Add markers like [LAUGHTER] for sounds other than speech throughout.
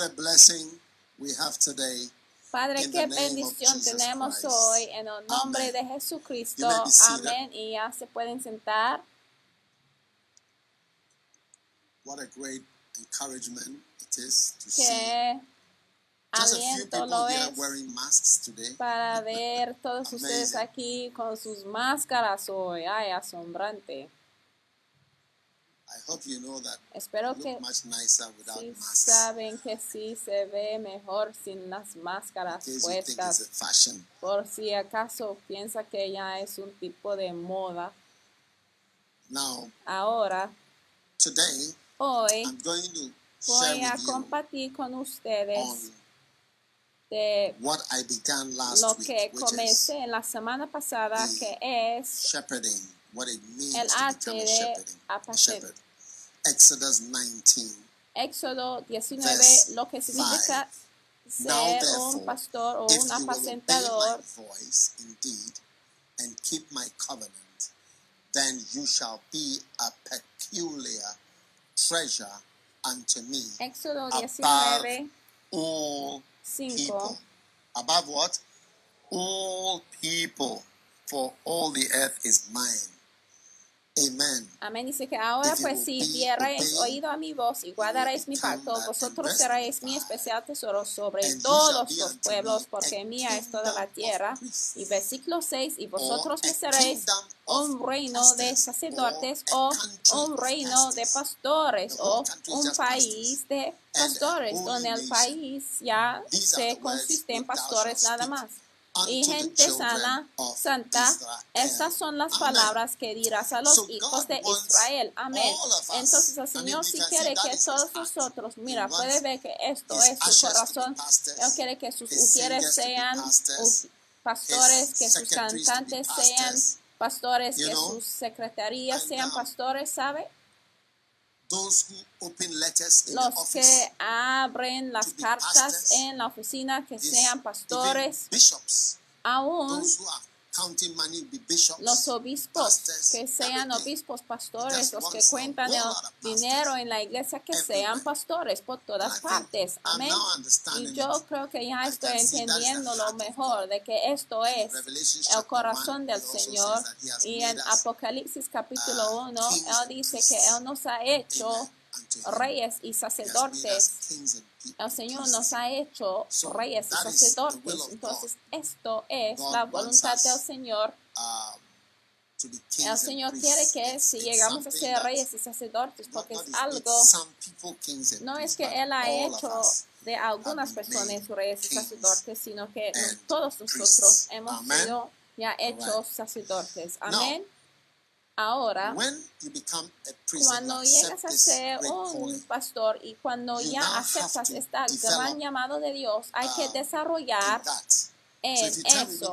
What a blessing we have today. Padre, qué bendición tenemos Christ. hoy en el nombre Amen. de Jesucristo. Amén. Y ya se pueden sentar. What a great encouragement it is to see Qué just a few aliento people lo es wearing masks today. para ver todos ustedes aquí con sus máscaras hoy. Ay, asombrante. I hope you know that Espero que look much nicer without sí masks. saben que sí se ve mejor sin las máscaras puestas. Por si acaso piensa que ya es un tipo de moda. Now, Ahora, today, hoy I'm going to voy a compartir con ustedes de what I began last lo week, que comencé en la semana pasada, que es shepherding, what it means el to become a de shepherding, a shepherd. Exodus 19. Éxodo 19, Verse lo que significa Now ser therefore, un pastor o if un you obey my apacentador. voice indeed and keep my covenant, then you shall be a peculiar treasure unto me Éxodo above 19, all 5. people. Above what? All people, for all the earth is mine. Amén. Dice que ahora pues si dierais oído a mi voz y guardaréis mi pacto, vosotros seréis mi especial tesoro sobre todos los pueblos, porque mía es toda la tierra. Y versículo 6, y vosotros me seréis un reino de sacerdotes o un reino de pastores o un país de pastores, donde el país ya se consiste en pastores nada más. Y gente sana, santa, estas son las palabras que dirás a los hijos de Israel. Amén. Entonces el Señor sí quiere que todos nosotros, mira, puede ver que esto es su corazón. Él quiere que sus be sean pastores, que sus cantantes sean pastores, que sus secretarías sean um, pastores, ¿sabe? Those who open letters in Los que abren las cartas en la oficina, que sean pastores, bishops, aún los obispos que sean obispos pastores, los que cuentan el dinero en la iglesia, que sean pastores por todas partes. Amén. Y yo creo que ya estoy entendiendo lo mejor de que esto es el corazón 1, del Señor. Y en Apocalipsis capítulo uh, 1, kings Él dice que. Él nos ha hecho. Reyes y sacerdotes. El Señor nos ha hecho reyes y sacerdotes. Entonces, esto es la voluntad del Señor. El Señor quiere que si llegamos a ser reyes y sacerdotes, porque es algo, no es que Él ha hecho de algunas personas reyes y sacerdotes, sino que todos nosotros hemos sido ya hechos sacerdotes. Amén. Ahora, When you become a priest and you cuando llegas a ser un pastor y cuando ya aceptas este gran llamado de Dios, hay que um, desarrollar en eso.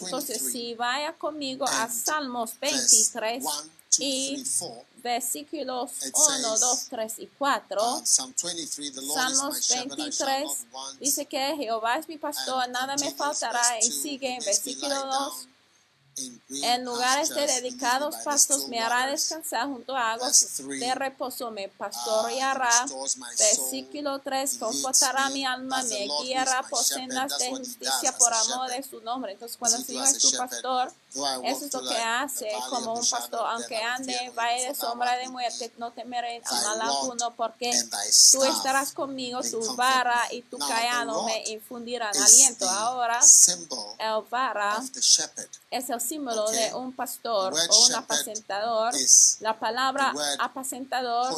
Entonces, 23, si vaya conmigo a Salmos verse 23 1, 2, y 3, 4, versículos It 1, says, 2, 3 y 4. uh, Psalm 23, the Lord is my Salmos shepherd, I shall 23 not want. dice que Jehová es mi pastor, nada me faltará. Y 2, sigue en versículo lie 2. En lugares de dedicados pastos me hará descansar junto a aguas Verse 3, de reposo me pastoreará. soul. Versículo 3, He confortará mi alma, me guiará por sendas de justicia por amor de su nombre. Entonces, cuando el Señor es tu pastor, Eso es lo que hace como un pastor, aunque ande evil, de sombra de muerte, no temeré a mal alguno, porque tú estarás conmigo, tu vara y tu callado me infundirán aliento. Ahora, el vara es el símbolo de un pastor o un apacentador. La palabra apacentador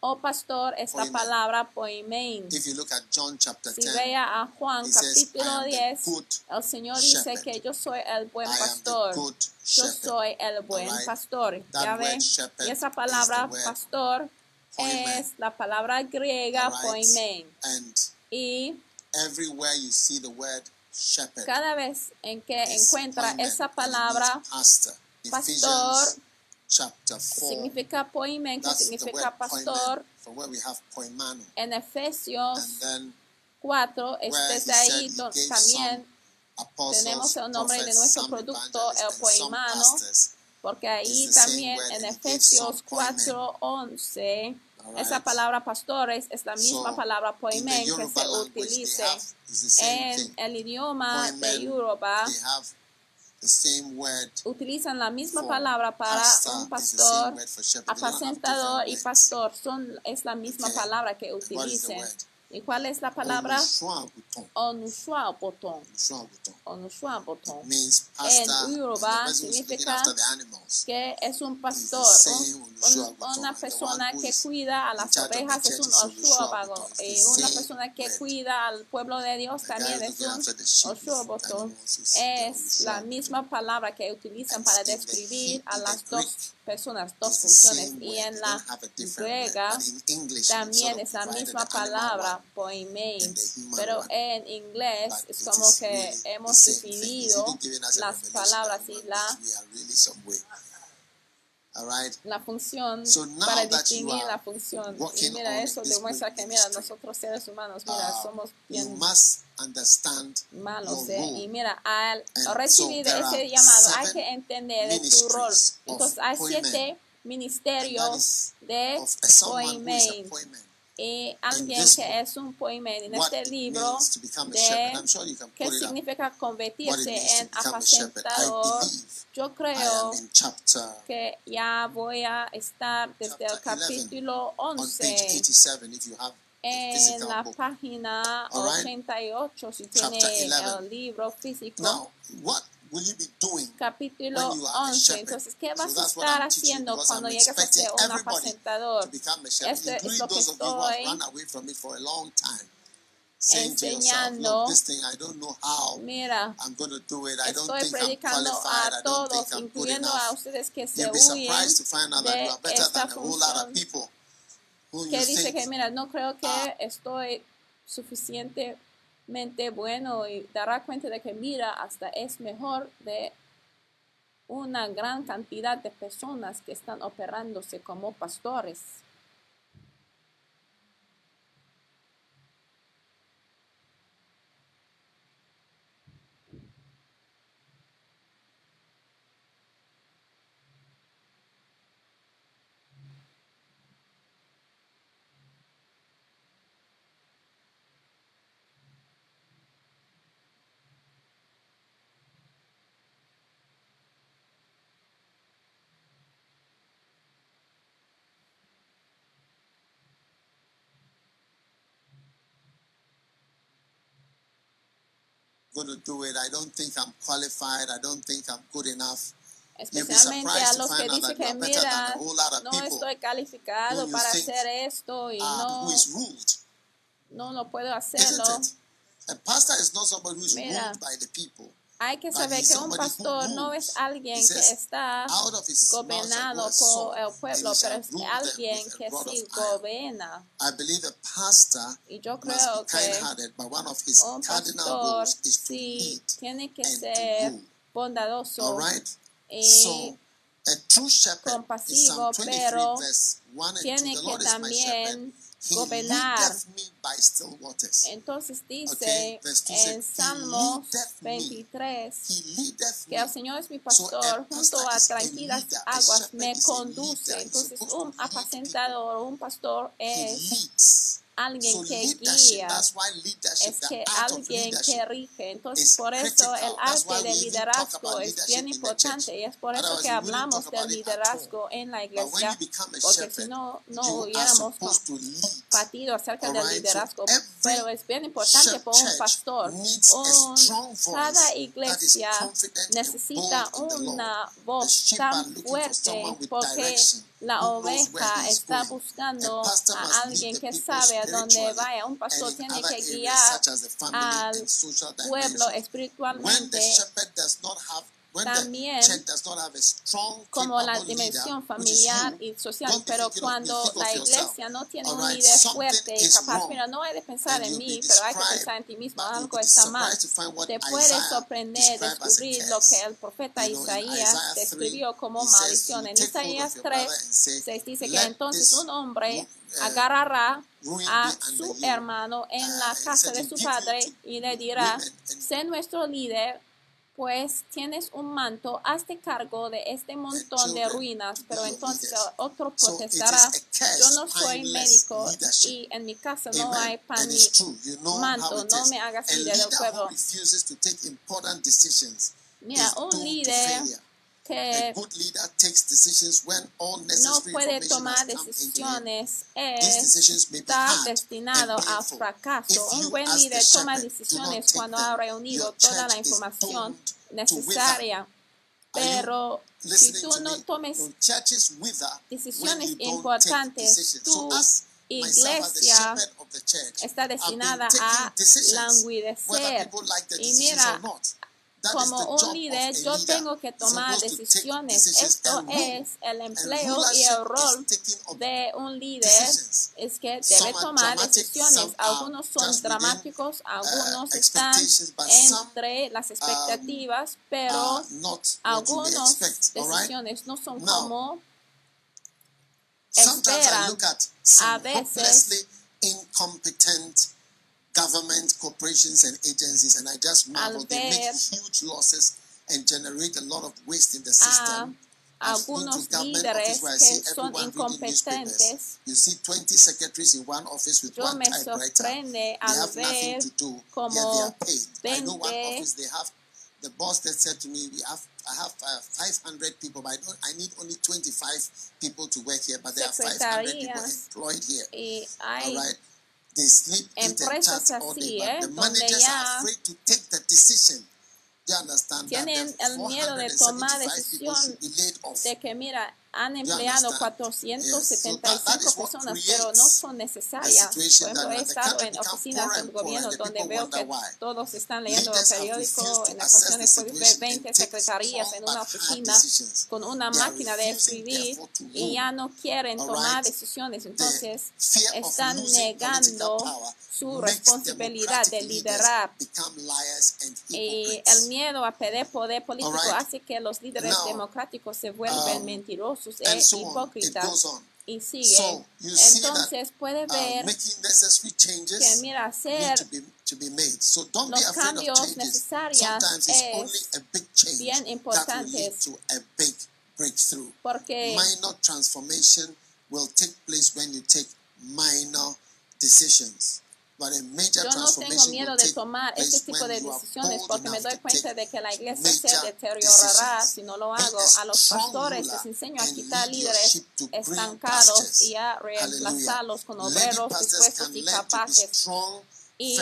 Poimen. o pastor es la Poimen. palabra poimen. If you look at John chapter Si 10, vea a Juan says, capítulo "I am the 10, good el Señor dice shepherd. que yo soy el buen pastor. Yo soy el buen Alright. pastor. That Ya ve, y esa palabra pastor poimen. es la palabra griega Alright? poimen. And Y everywhere you see the word shepherd, cada vez en que encuentra esa palabra pastor. Chapter 4, significa significa pastor. poimano. En Efesios And then 4, es where he desde said ahí también, apostles, tenemos el nombre de nuestro producto, el poimano, pastors. porque ahí también en Efesios some poimen. 4, 11, Alright? esa palabra pastores es la misma So, palabra poimen que se same en el idioma de Yoruba. Utilizan la misma palabra para pastor, un pastor, apacentador y pastor. Son, es la misma palabra que utilicen. ¿Y cuál es la palabra? Onushuaboton. means pastor. and the Yoruba significa que es un pastor, un- un- una persona que cuida a las ovejas es un Olushuaboton. y una persona que cuida al pueblo de Dios también es un the Es la misma palabra que utilizan para describir a las dos personas, dos funciones y en la griega también es la misma palabra, human pero en inglés es como que hemos dividido las palabras y la, are really some way. All right. la función So para distinguir la función. Y mira, eso demuestra que, mira, nosotros seres humanos, mira, Uh, somos bien malos. ¿eh? Y mira, al recibir so ese llamado hay que entender de tu rol. Entonces hay siete ministerios is de appointment. Que book, es un poimen en este libro de sure qué significa convertirse en apacentador. Yo creo que ya voy a estar desde el Chapter 11, capítulo on page 11 87 if you have the en la book. página All right. 88 si tiene 11. el libro físico. Now, what will you be doing capítulo when you are a 11. shepherd? Entonces, ¿qué vas a estar haciendo cuando llegues a ser un apacentador? Esto es including lo que those of you who have estoy run away from it for a long time. Saying to yourself, enseñando. look, this thing, I don't know how Mira, I'm going to do it. I don't estoy predicando a todos, incluyendo a ustedes que se huyen de esta función que dice que, mira, no creo que estoy suficientemente bueno y dará cuenta de que, mira, hasta es mejor de una gran cantidad de personas que están operándose como pastores. Going to do it. I don't think I'm qualified. I don't think I'm good enough. You'll be Especialmente a los que dicen que, mira, a whole lot of no people estoy calificado para hacer esto y um, no, who is ruled, no lo puedo hacerlo. A pastor is not somebody who is Mira. ruled by the people. Hay que saber que un pastor no es alguien que está gobernado por el pueblo, pero es alguien que sí gobierna. I believe a pastor Y yo must creo be que kind-hearted, but one of his un cardinal pastor roles is to sí tiene que ser bondadoso y So, a true shepherd in compasivo, Psalm 23, pero verse 1 and 2, tiene que también gobernar. Entonces dice en says, "He Salmos leadeth me." 23 He leadeth que el Señor es mi pastor, junto a tranquilas aguas me conduce. Entonces un apacentador, un pastor es. Alguien que guía, es que alguien que rige. Entonces, por eso el arte del liderazgo es bien importante y es por eso que hablamos del liderazgo en la iglesia, porque si no, no hubiéramos partido acerca del liderazgo, pero es bien importante por un pastor. Un, cada iglesia necesita una voz tan fuerte porque la oveja está buscando A alguien que sabe a dónde vaya. Un pastor tiene que guiar al pueblo espiritualmente También, como la dimensión familiar y social, pero cuando la iglesia no tiene un líder fuerte y capaz, mira, no hay de pensar en mí, pero hay que pensar en ti mismo, algo está mal. Te puede sorprender descubrir lo que el profeta Isaías Isaiah 3, describió como maldición. "You En Isaías your 3 brother and say, se dice que "Let entonces un hombre uh, agarrará a su under you." hermano en la Uh, casa de "You su padre y le dirá, sé nuestro líder, pues tienes un manto, hazte cargo de este montón de ruinas, pero entonces otro protestará, yo no soy médico y en mi casa no hay pan ni manto, no me hagas líder del pueblo. Mira, un líder que good leader takes decisions when all no necessary puede tomar decisiones be está destinado a fracaso. If Un you buen líder toma decisiones cuando ha reunido toda la información necesaria. Pero si tú no me? tomes decisiones importantes, the iglesia shepherd of the church, está destinada a languidecer. people like the Y mira, Como un líder, yo tengo que tomar decisiones. Esto es el empleo y el rol de un líder es que debe tomar decisiones. Algunos son dramáticos, algunos uh, están but some, entre las expectativas, pero algunas decisiones no son como Sometimes I esperan. look at some A veces- incompetent government corporations and agencies, and I just marvel. They make huge losses and generate a lot of waste in the system. a I've been to algunos líderes que see son incompetentes. You see 20 secretaries in one office with Yo one me typewriter. sorprende They al have nothing ver to do. como Yet they are paid. I know one 20 office they have. The boss that said to me, "We have, I have uh, 500 people, but I don't. I need only 25 people to work here, but there are 500 people employed here. All right. They sleep, Empresas chat all day, así, ¿eh? the Donde managers ya are afraid to take the decision. Do you understand that Tienen el miedo de tomar 475 people decisión de que mira, han empleado understand? Yes. So that- that 475 is what personas, pero no son necesarias. Por ejemplo, he estado en oficinas del gobierno donde veo que todos están leyendo el periódico en ocasiones puedes ver situation 20 and take secretarías en una oficina con una máquina de escribir y ya no quieren tomar decisiones. Entonces están negando su responsabilidad de liderar. Y el miedo a perder poder político hace que los líderes democráticos se vuelven um, mentirosos e and so on. It hipócritas goes on. y siguen. So, you see that, Entonces puede Uh, ver making necessary changes que mira, need hacer to be, to be made. So don't be los afraid of cambios changes. necesarios Sometimes it's es only a big change bien that will lead importantes. to a big breakthrough. porque Minor transformation will take place when you take minor decisions. Yo no tengo miedo de tomar este tipo de decisiones porque me doy cuenta de que la iglesia se deteriorará si no lo hago. a los pastores les enseño a quitar líderes estancados y a reemplazarlos con obreros dispuestos y capaces. Y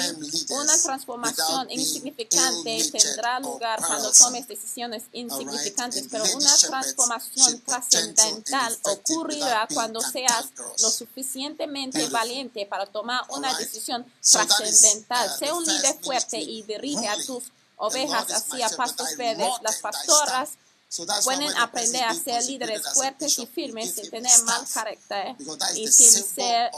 una transformación insignificante tendrá lugar cuando tomes decisiones insignificantes, And pero una transformación trascendental ocurrirá cuando seas lo suficientemente valiente para tomar una decisión trascendental. uh, Sé un líder fuerte y dirige a tus ovejas Lord is así my a shepherd, pastos verdes. Las pastoras pueden aprender a ser líderes fuertes y firmes sin tener mal carácter y sin ser.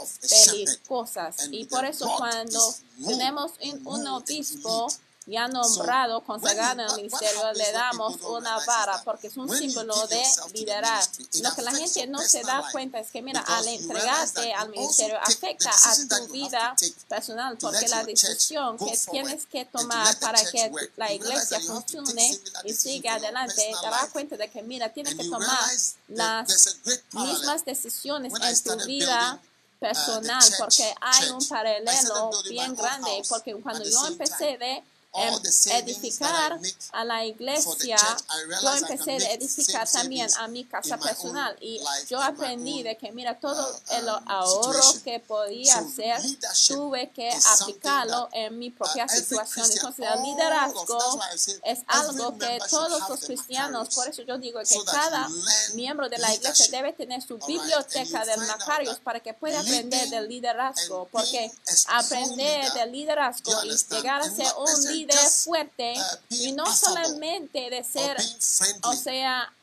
And Y por eso cuando tenemos un, obispo. Ya nombrado, consagrado en el ministerio, le damos una vara porque es un símbolo de liderar. Lo que la gente no se da cuenta es que, mira, al entregarte al ministerio afecta a tu vida personal porque la decisión que tienes que tomar para que la iglesia funcione y siga adelante, te life. cuenta de que, mira, tienes que tomar las mismas decisiones en tu vida building personal porque hay un paralelo bien grande porque cuando yo empecé de Em, edificar a la iglesia, yo empecé a edificar también a mi casa personal. Y yo aprendí de que mira todo uh, el um, ahorro que podía hacer tuve que aplicarlo en mi propia Uh, every situación. Entonces el liderazgo es algo que todos los cristianos, por eso yo digo que cada miembro de la iglesia debe tener su biblioteca Macarius that para que pueda aprender del liderazgo, porque aprender del liderazgo y llegar a ser un necessarily líder just, fuerte uh, y no solamente de ser, o sea,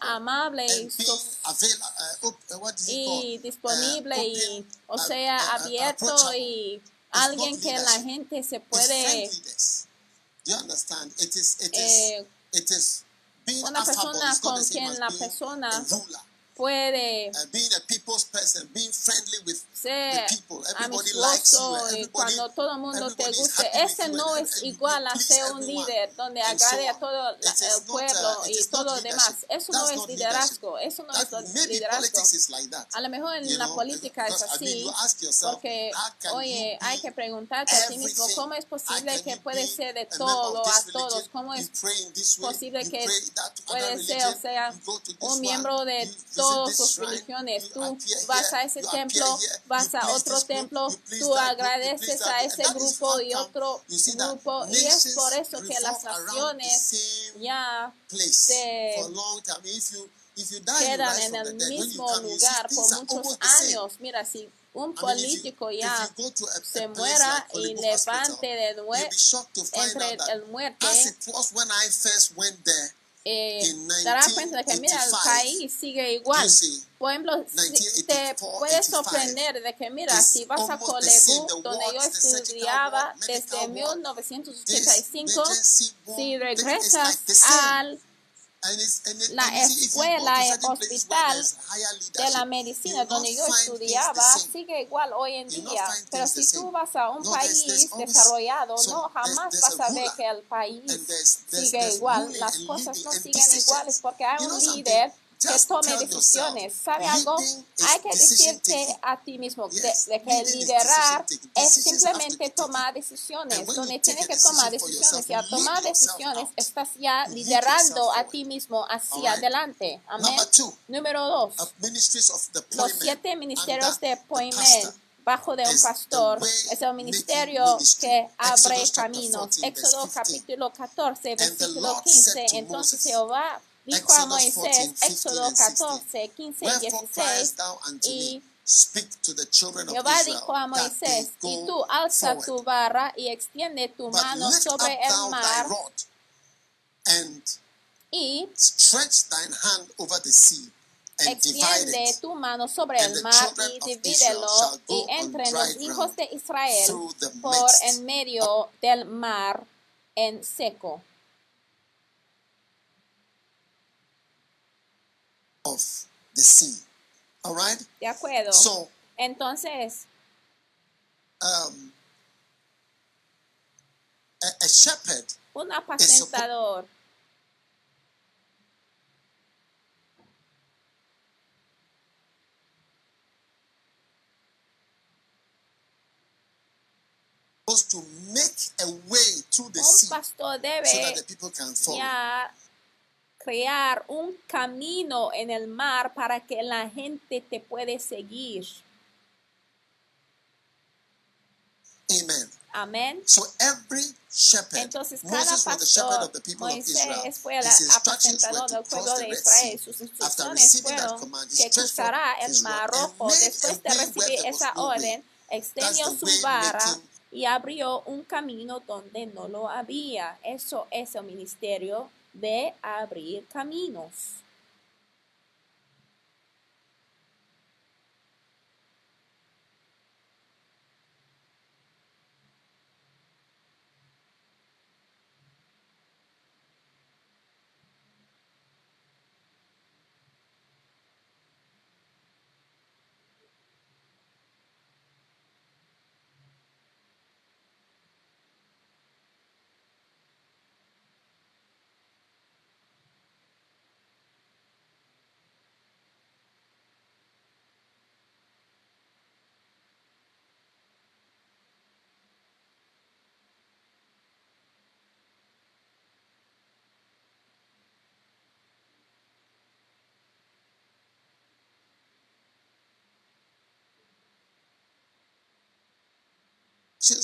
amable y, uh, uh, y called? disponible Uh, y, o uh, sea, uh, uh, abierto y alguien que la gente se puede friendliness. Do you understand? It is, it is, eh, it is being una persona con quien la persona. Puede Uh, being a people's person, being friendly with ser amistoso y cuando todo el mundo te guste. Ese no es igual a ser un líder donde agrade a todo el uh, pueblo it y todo lo demás. Eso no es liderazgo. Eso no es liderazgo. A lo mejor en la política es así, porque, oye, hay que preguntarte a ti mismo? ¿cómo es posible que puede ser de todo a todos? ¿Cómo es posible que puede ser, o sea, un miembro de visit todas sus religiones? Tú vas a ese templo, vas a otro templo, tú agradeces a ese grupo y otro grupo, y es por eso que las naciones ya se quedan en el mismo lugar por muchos años. Mira, si un político ya se muera y levante de nuevo entre el muerte, eh, in darás cuenta de que, mira, el 1985, país sigue igual. Por ejemplo, si- 1984, te puedes 85, sorprender de que, mira, si vas a. Colegú, donde yo estudiaba desde ward, 1985, this emergency ward, si regresas al la escuela where hospital de la medicina donde yo estudiaba sigue igual hoy en día. Pero si tú vas a un país desarrollado, no jamás vas a ver que el país sigue igual. Las cosas no siguen iguales porque hay un líder que tome decisiones. ¿Sabe algo? Hay que decirte a ti mismo de, de que liderar es simplemente tomar decisiones. Donde tienes que tomar decisiones y a you tomar decisiones estás ya liderando a ti mismo hacia adelante. Amén. Número dos. Los siete ministerios de appointment bajo de un pastor es el ministerio que abre caminos. 14, verse Éxodo 15. capítulo 14, And the versículo Lord 15. said to Entonces Jehová dijo a Moisés, 14, 15 Éxodo and 16. 14, 15 y Wherefore 16, criest thou unto y Jehová dijo a Moisés, y tú alza tu barra y extiende tu mano sobre el mar y stretch thine hand over the sea, and divide extiende tu mano sobre el the mar y divídelo y on entre dry los hijos de Israel por en medio del mar en seco. Of the sea. All right? ¿De acuerdo? So, Entonces, um, a, a shepherd un apacentador supposed to make a way through the un sea pastor so that the people can follow. Crear un camino en el mar para que la gente te puede seguir. Amen. Amén. So every shepherd, Entonces cada Moses was the shepherd pastor, of the people of Israel. Moisés fue el apacentador del pueblo the de Israel. Sus After instrucciones receiving that fueron que cruzará el mar rojo. Después de recibir esa orden, extendió su vara y abrió un camino donde no lo había. Eso es el ministerio de abrir caminos.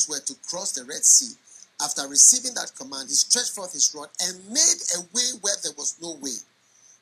Were to cross the Red Sea, after receiving that command, he stretched forth his rod and made a way where there was no way.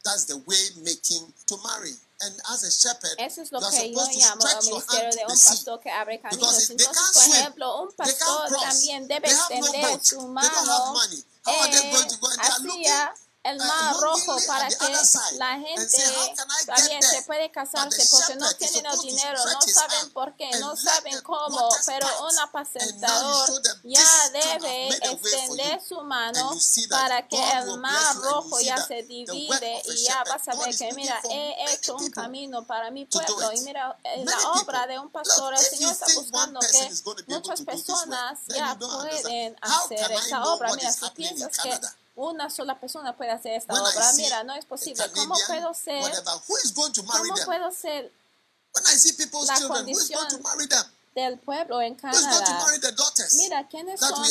That's the way making to marry. And as a shepherd, Eso es lo you are que yo supposed to llamo stretch el your ministerio hand de to the un sea. pastor que abre caminos. Because they Entonces, can't por swim. ejemplo, un They can't pastor cross. también debe They have no extender boat. su They don't mano have money. How are they eh, going to go? And are looking hacia el uh, mar rojo para que la gente say, "How can I get también se there?" puede casarse porque no tienen el dinero, no saben por qué, no saben cómo, pero un apacentador ya debe extender su mano para que el mar rojo ya se divide y ya vas a ver que mira, he hecho un camino para mi pueblo y mira, eh, la obra de un pastor, el Señor está buscando que muchas personas ya pueden hacer esta obra. Mira, si piensas que? Una sola persona puede hacer esta When obra, see mira, no es posible. ¿Cómo puedo ser, whatever, who is going to marry cómo them? puedo ser When I see people's la children, who is going to condición marry them? del pueblo en Canadá? Mira, ¿quiénes son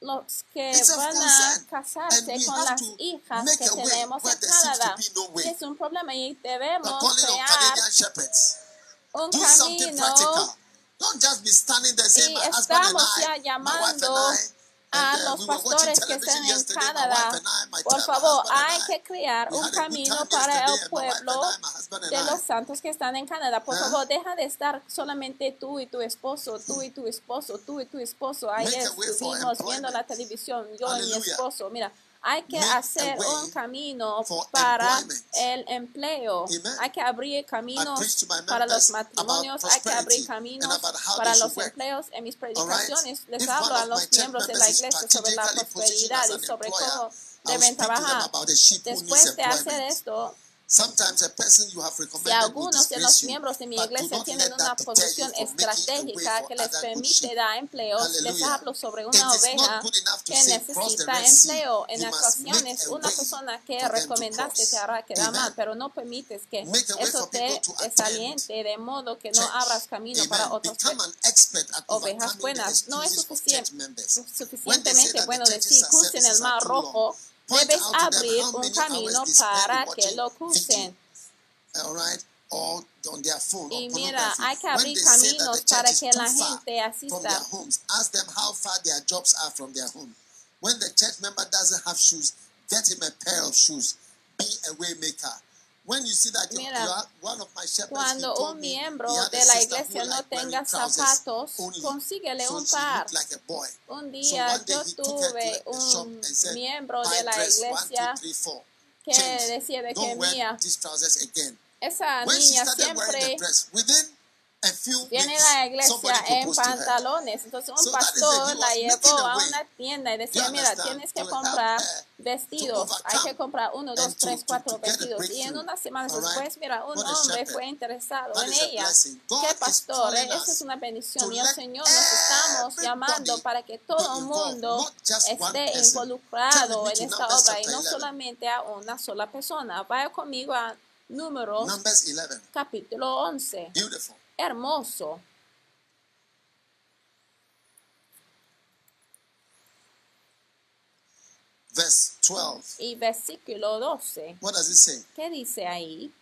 los que It's van a casarse con las hijas que tenemos en Canadá? no. Es un problema y debemos crear un camino. Don't just be standing there saying, Y my husband and estamos ya llamando I, a and, uh, los pastores que están en Canadá, por favor, hay que crear un camino para el pueblo de los santos que están en Canadá. Por ¿Eh? favor, deja de estar solamente tú y tu esposo, tú y tu esposo, tú y tu esposo. Ayer estuvimos viendo la televisión, yo y mi esposo. Mira, hay que hacer un camino para el empleo. Hay que abrir caminos para los matrimonios, hay que abrir caminos para los empleos. En mis predicaciones les hablo a los miembros de la iglesia sobre la prosperidad y sobre cómo deben trabajar. Después de hacer esto, Sometimes a person you have si algunos de los miembros de mi iglesia tienen una posición estratégica que les permite dar empleos, les hablo sobre una oveja que necesita empleo. En ocasiones, una persona que recomendaste te hará quedar mal, pero no permites que eso te desaliente de modo que no abras camino para otros ovejas buenas. No es excuses of suficien- church members. When they say suficientemente bueno decir crucen el mar rojo. Point Debes out to them abrir how un many camino hours they spend para que watching lo video, crucen. all right, or on their phone Y or mira, pornography. hay que When abrir they say that caminos the church para is que too la far gente from their asista. homes, ask them how far their jobs are from their home. When the church member doesn't have shoes, get him a pair of shoes. Be a way Mira, Cuando un miembro de la iglesia no tenga zapatos, consíguele un par. Un día yo tuve un miembro "Buy de la iglesia que decía de que mía, these trousers again." esa niña siempre viene la iglesia en pantalones. Entonces un pastor la llevó a una tienda y decía, mira, tienes que comprar vestidos. Hay que comprar uno, dos, tres, cuatro vestidos. Y en All right? después, mira, un hombre fue interesado en ella. Qué pastor, us es una bendición. Y el Señor nos estamos llamando para que todo el mundo esté involucrado en esta obra y no 11. solamente a una sola persona. Vaya conmigo a Números Numbers 11. capítulo 11. Beautiful. Hermoso. Verse 12. Y versículo 12. What does it say? ¿Qué dice ahí?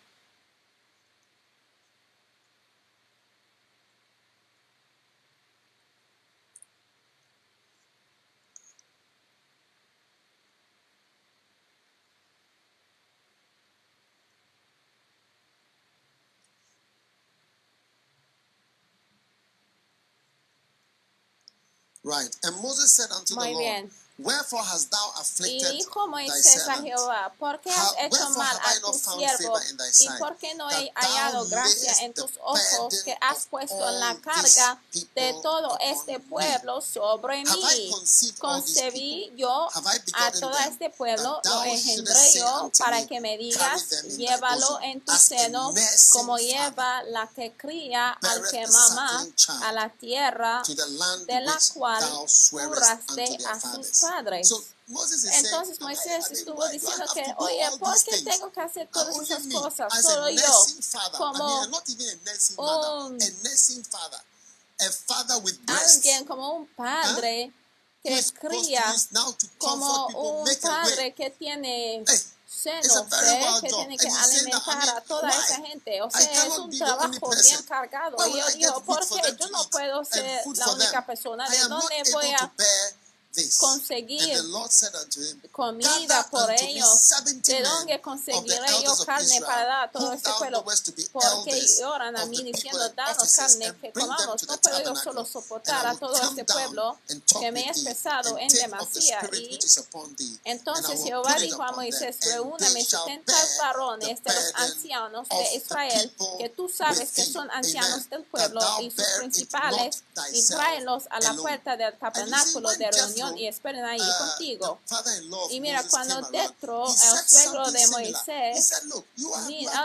Right. And Moses said unto Muy the Lord, bien. Wherefore hast thou Y afflicted dijo thy Moisés a? Jehová, ¿por qué has hecho mal a tu siervo? ¿Y por qué no he hallado gracia en tus ojos burden que has puesto all la carga de todo este pueblo sobre mí? Concebí yo a todo este pueblo, lo engendré yo para que me digas, llévalo en tu a seno, como lleva la que cría al que mamá a la tierra de la cual thou swearest cuadra. Entonces Moisés estuvo diciendo que, oye, ¿por qué tengo que hacer todas esas cosas? Solo yo, como un, alguien, como un padre que cría, como un padre que tiene senos, que tiene que alimentar a toda esa gente. O sea, es un trabajo bien cargado. Y yo digo, ¿por qué yo no puedo ser la única persona? ¿De dónde voy a conseguir comida por ellos, de dónde conseguiré yo carne para dar a todo este pueblo, porque lloran a mí diciendo, danos carne que comamos, no puedo yo solo soportar a todo este pueblo que me es pesado en demasía. Y entonces Jehová dijo a Moisés, reúname 70 varones de los ancianos de Israel, que tú sabes que son ancianos del pueblo y sus principales, y tráelos a la puerta del tabernáculo de reunión y esperan ahí contigo. Y mira, cuando Tetro, el suegro de Moisés,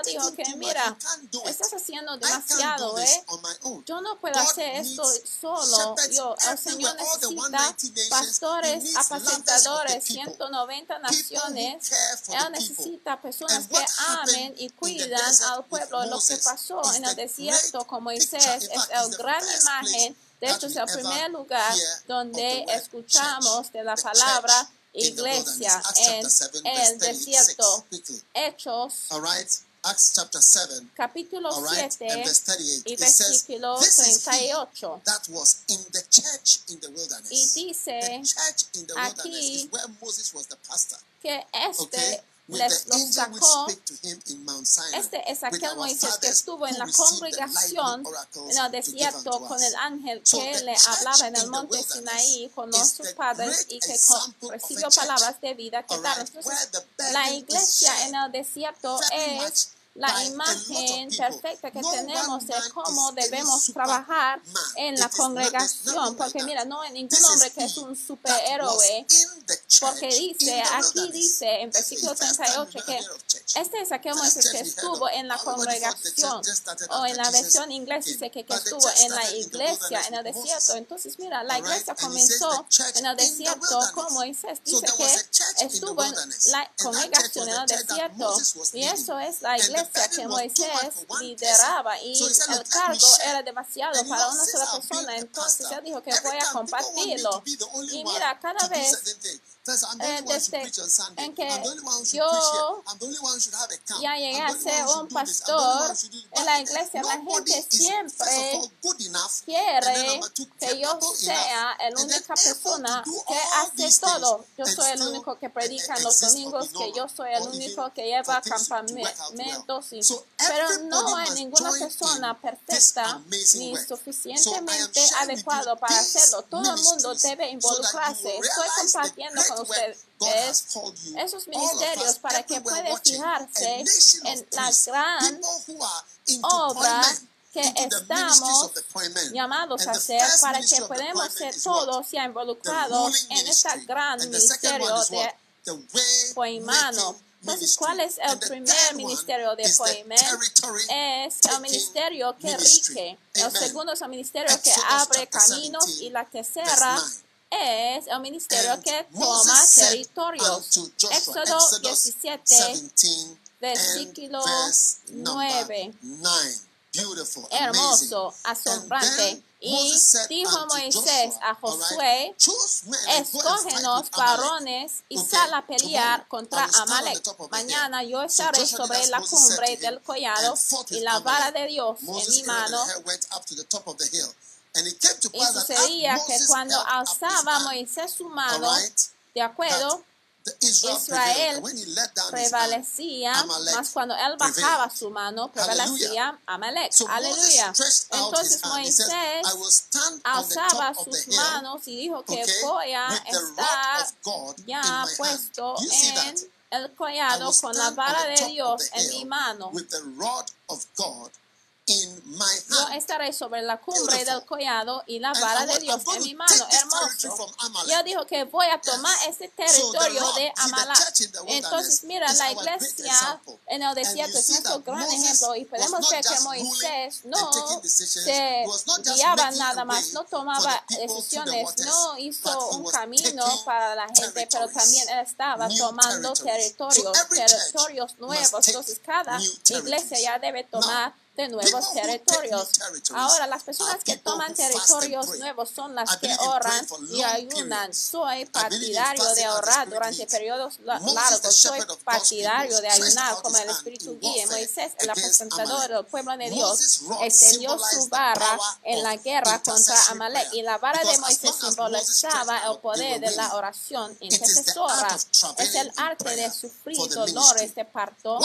dijo que mira, estás haciendo demasiado, ¿eh? Yo no puedo hacer esto solo. Yo, el Señor necesita pastores, apacentadores, 190 naciones. Él necesita personas que amen y cuidan al pueblo. Lo que pasó en el desierto con Moisés es el gran imagen de hecho, es el primer lugar donde escuchamos de la palabra iglesia en el desierto. Hechos Acts chapter 7, capítulo right, and verse 38, y versículo says, this 38. that was in the church in the wilderness. The church in the wilderness is where Moses was the pastor. Que este okay? les los sacó. Este Ezequiel Moisés que estuvo en la congregación en el desierto con el ángel que le hablaba en el monte Sinaí con nuestros padres y que recibió palabras de vida que daron. La iglesia en el desierto es la imagen perfecta que tenemos de cómo debemos trabajar en la congregación. Porque mira, no hay ningún hombre que es un superhéroe. Porque dice, aquí dice en versículo 38 que este es aquel Moisés que estuvo en la congregación. O en la versión inglesa dice que, estuvo en la iglesia, en el desierto. Entonces mira, la iglesia comenzó en el desierto con Moisés. Dice que estuvo en la congregación en el desierto. Y eso es la iglesia que Moisés lideraba y el cargo era demasiado para una sola persona, entonces él dijo que voy a compartirlo. Y mira, cada vez eh, desde en que yo ya llegué a ser un pastor en la iglesia, la gente siempre quiere que yo sea el única persona que hace todo. Yo soy el único que predica en los domingos, que yo soy el único que lleva campamento. Pero no hay ninguna persona perfecta ni suficientemente adecuada para hacerlo. Todo el mundo debe involucrarse. Estoy compartiendo con ustedes esos ministerios para que puedan fijarse en la gran obra que estamos llamados a hacer para que podamos ser todos ya involucrados en este gran ministerio de poemano entonces, ¿cuál es el primer ministerio de Poemen? Es el ministerio que rige. El segundo es el ministerio que abre caminos y la tercera es el ministerio que toma territorios. Éxodo 17, versículo 9 hermoso, asombrante. Y dijo Moisés a Josué, escógenos varones y sal a pelear contra Amalek. Mañana yo estaré sobre la cumbre del collado y la vara de Dios en mi mano. Y sucedía que cuando alzaba Moisés su mano, ¿de acuerdo? Israel prevalecía, mas cuando él bajaba su mano, prevalecía Amalek. Aleluya. Entonces Moisés alzaba sus manos y dijo que voy a estar ya puesto en el collado con la vara de Dios en mi mano. Yo estaré sobre la cumbre del collado y la vara de Dios en mi mano. Hermoso. Yo dijo que voy a tomar yes. este territorio de Amalek. Entonces, mira, la iglesia en el desierto es nuestro gran ejemplo. Y podemos ver que Moisés no se guiaba nada más, no tomaba decisiones, no hizo un camino para la gente, pero también él estaba tomando territorios, territorios nuevos. Entonces, cada iglesia ya debe tomar de nuevos territorios. Ahora, las personas que toman territorios nuevos son las que oran y ayunan. Soy partidario de orar durante periodos largos. Soy partidario de ayunar como el Espíritu guía. Moisés, el representador del pueblo de Dios, extendió su barra en la guerra contra Amalek y la vara de Moisés simbolizaba el poder de la oración intercesora. Es el arte de sufrir dolores de parto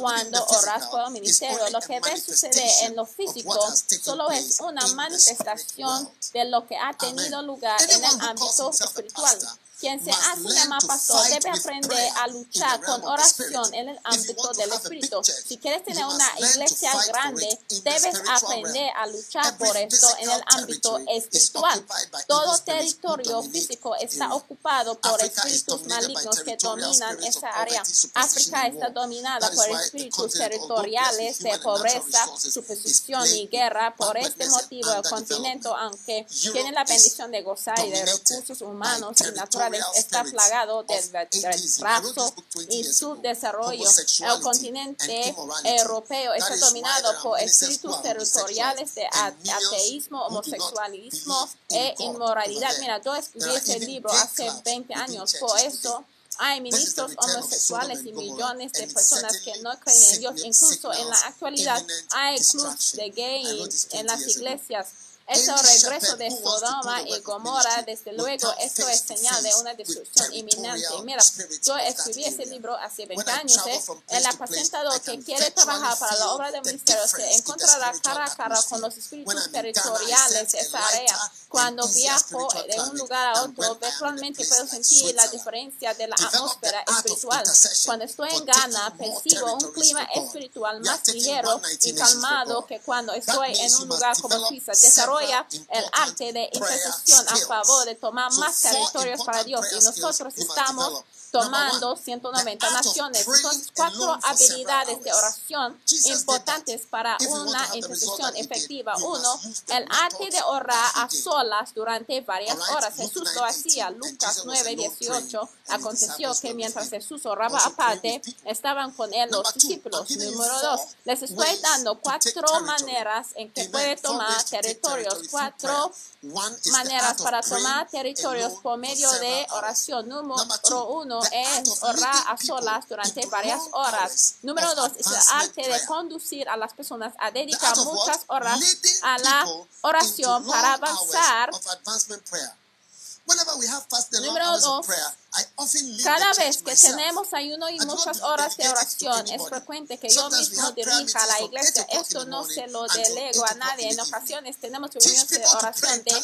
cuando oras por el ministerio. Lo que ve suceder en lo físico solo es una manifestación de lo que ha tenido lugar en el ámbito espiritual. Quien se hace llamar pastor debe aprender a luchar con oración en el ámbito del Espíritu. Si quieres tener una iglesia grande, debes aprender a luchar por esto en el ámbito espiritual. Todo territorio físico está ocupado por espíritus malignos que dominan esa área. África está dominada por espíritus territoriales de pobreza, superstición y guerra. Por este motivo, el continente, aunque tiene la bendición de gozar de recursos humanos y naturales, está plagado de retraso y subdesarrollo. El continente europeo está dominado por espíritus territoriales de ateísmo, homosexualismo e inmoralidad. Mira, yo escribí ese libro hace 20 años, por eso hay ministros homosexuales y millones de personas que no creen en Dios. Incluso en la actualidad hay clubs de gays en las iglesias es el regreso de Sodoma y Gomorra, desde luego, esto es señal de una destrucción inminente. Mira, yo escribí ese libro hace 20 años. ¿eh? El apacentador que quiere trabajar para la obra del ministerio se encontrará cara a cara con los espíritus territoriales de esa área. Cuando viajo de un lugar a otro, virtualmente puedo sentir la diferencia de la atmósfera espiritual. Cuando estoy en Ghana, percibo un clima espiritual más ligero y calmado que cuando estoy en un lugar como Suiza. Desarrollo el arte de intercesión a favor de tomar más territorios para Dios y nosotros estamos tomando 190 naciones. Son cuatro habilidades de oración importantes para una intercesión efectiva. Uno, el arte de orar a solas durante varias horas. Jesús lo hacía. Lucas 9, 18. Aconteció que mientras Jesús oraba aparte, estaban con él los discípulos. Número dos, les estoy dando cuatro maneras en que puede tomar territorios. Cuatro maneras para tomar territorios por medio de oración. Número uno, es orar a solas durante varias horas. Número dos es el arte de conducir a las personas a dedicar muchas horas a la oración para avanzar. Número dos, cada vez que tenemos ayuno y muchas horas de oración, es frecuente que yo mismo dirija a la iglesia. Esto no se lo delego a nadie. En ocasiones tenemos reuniones de oración de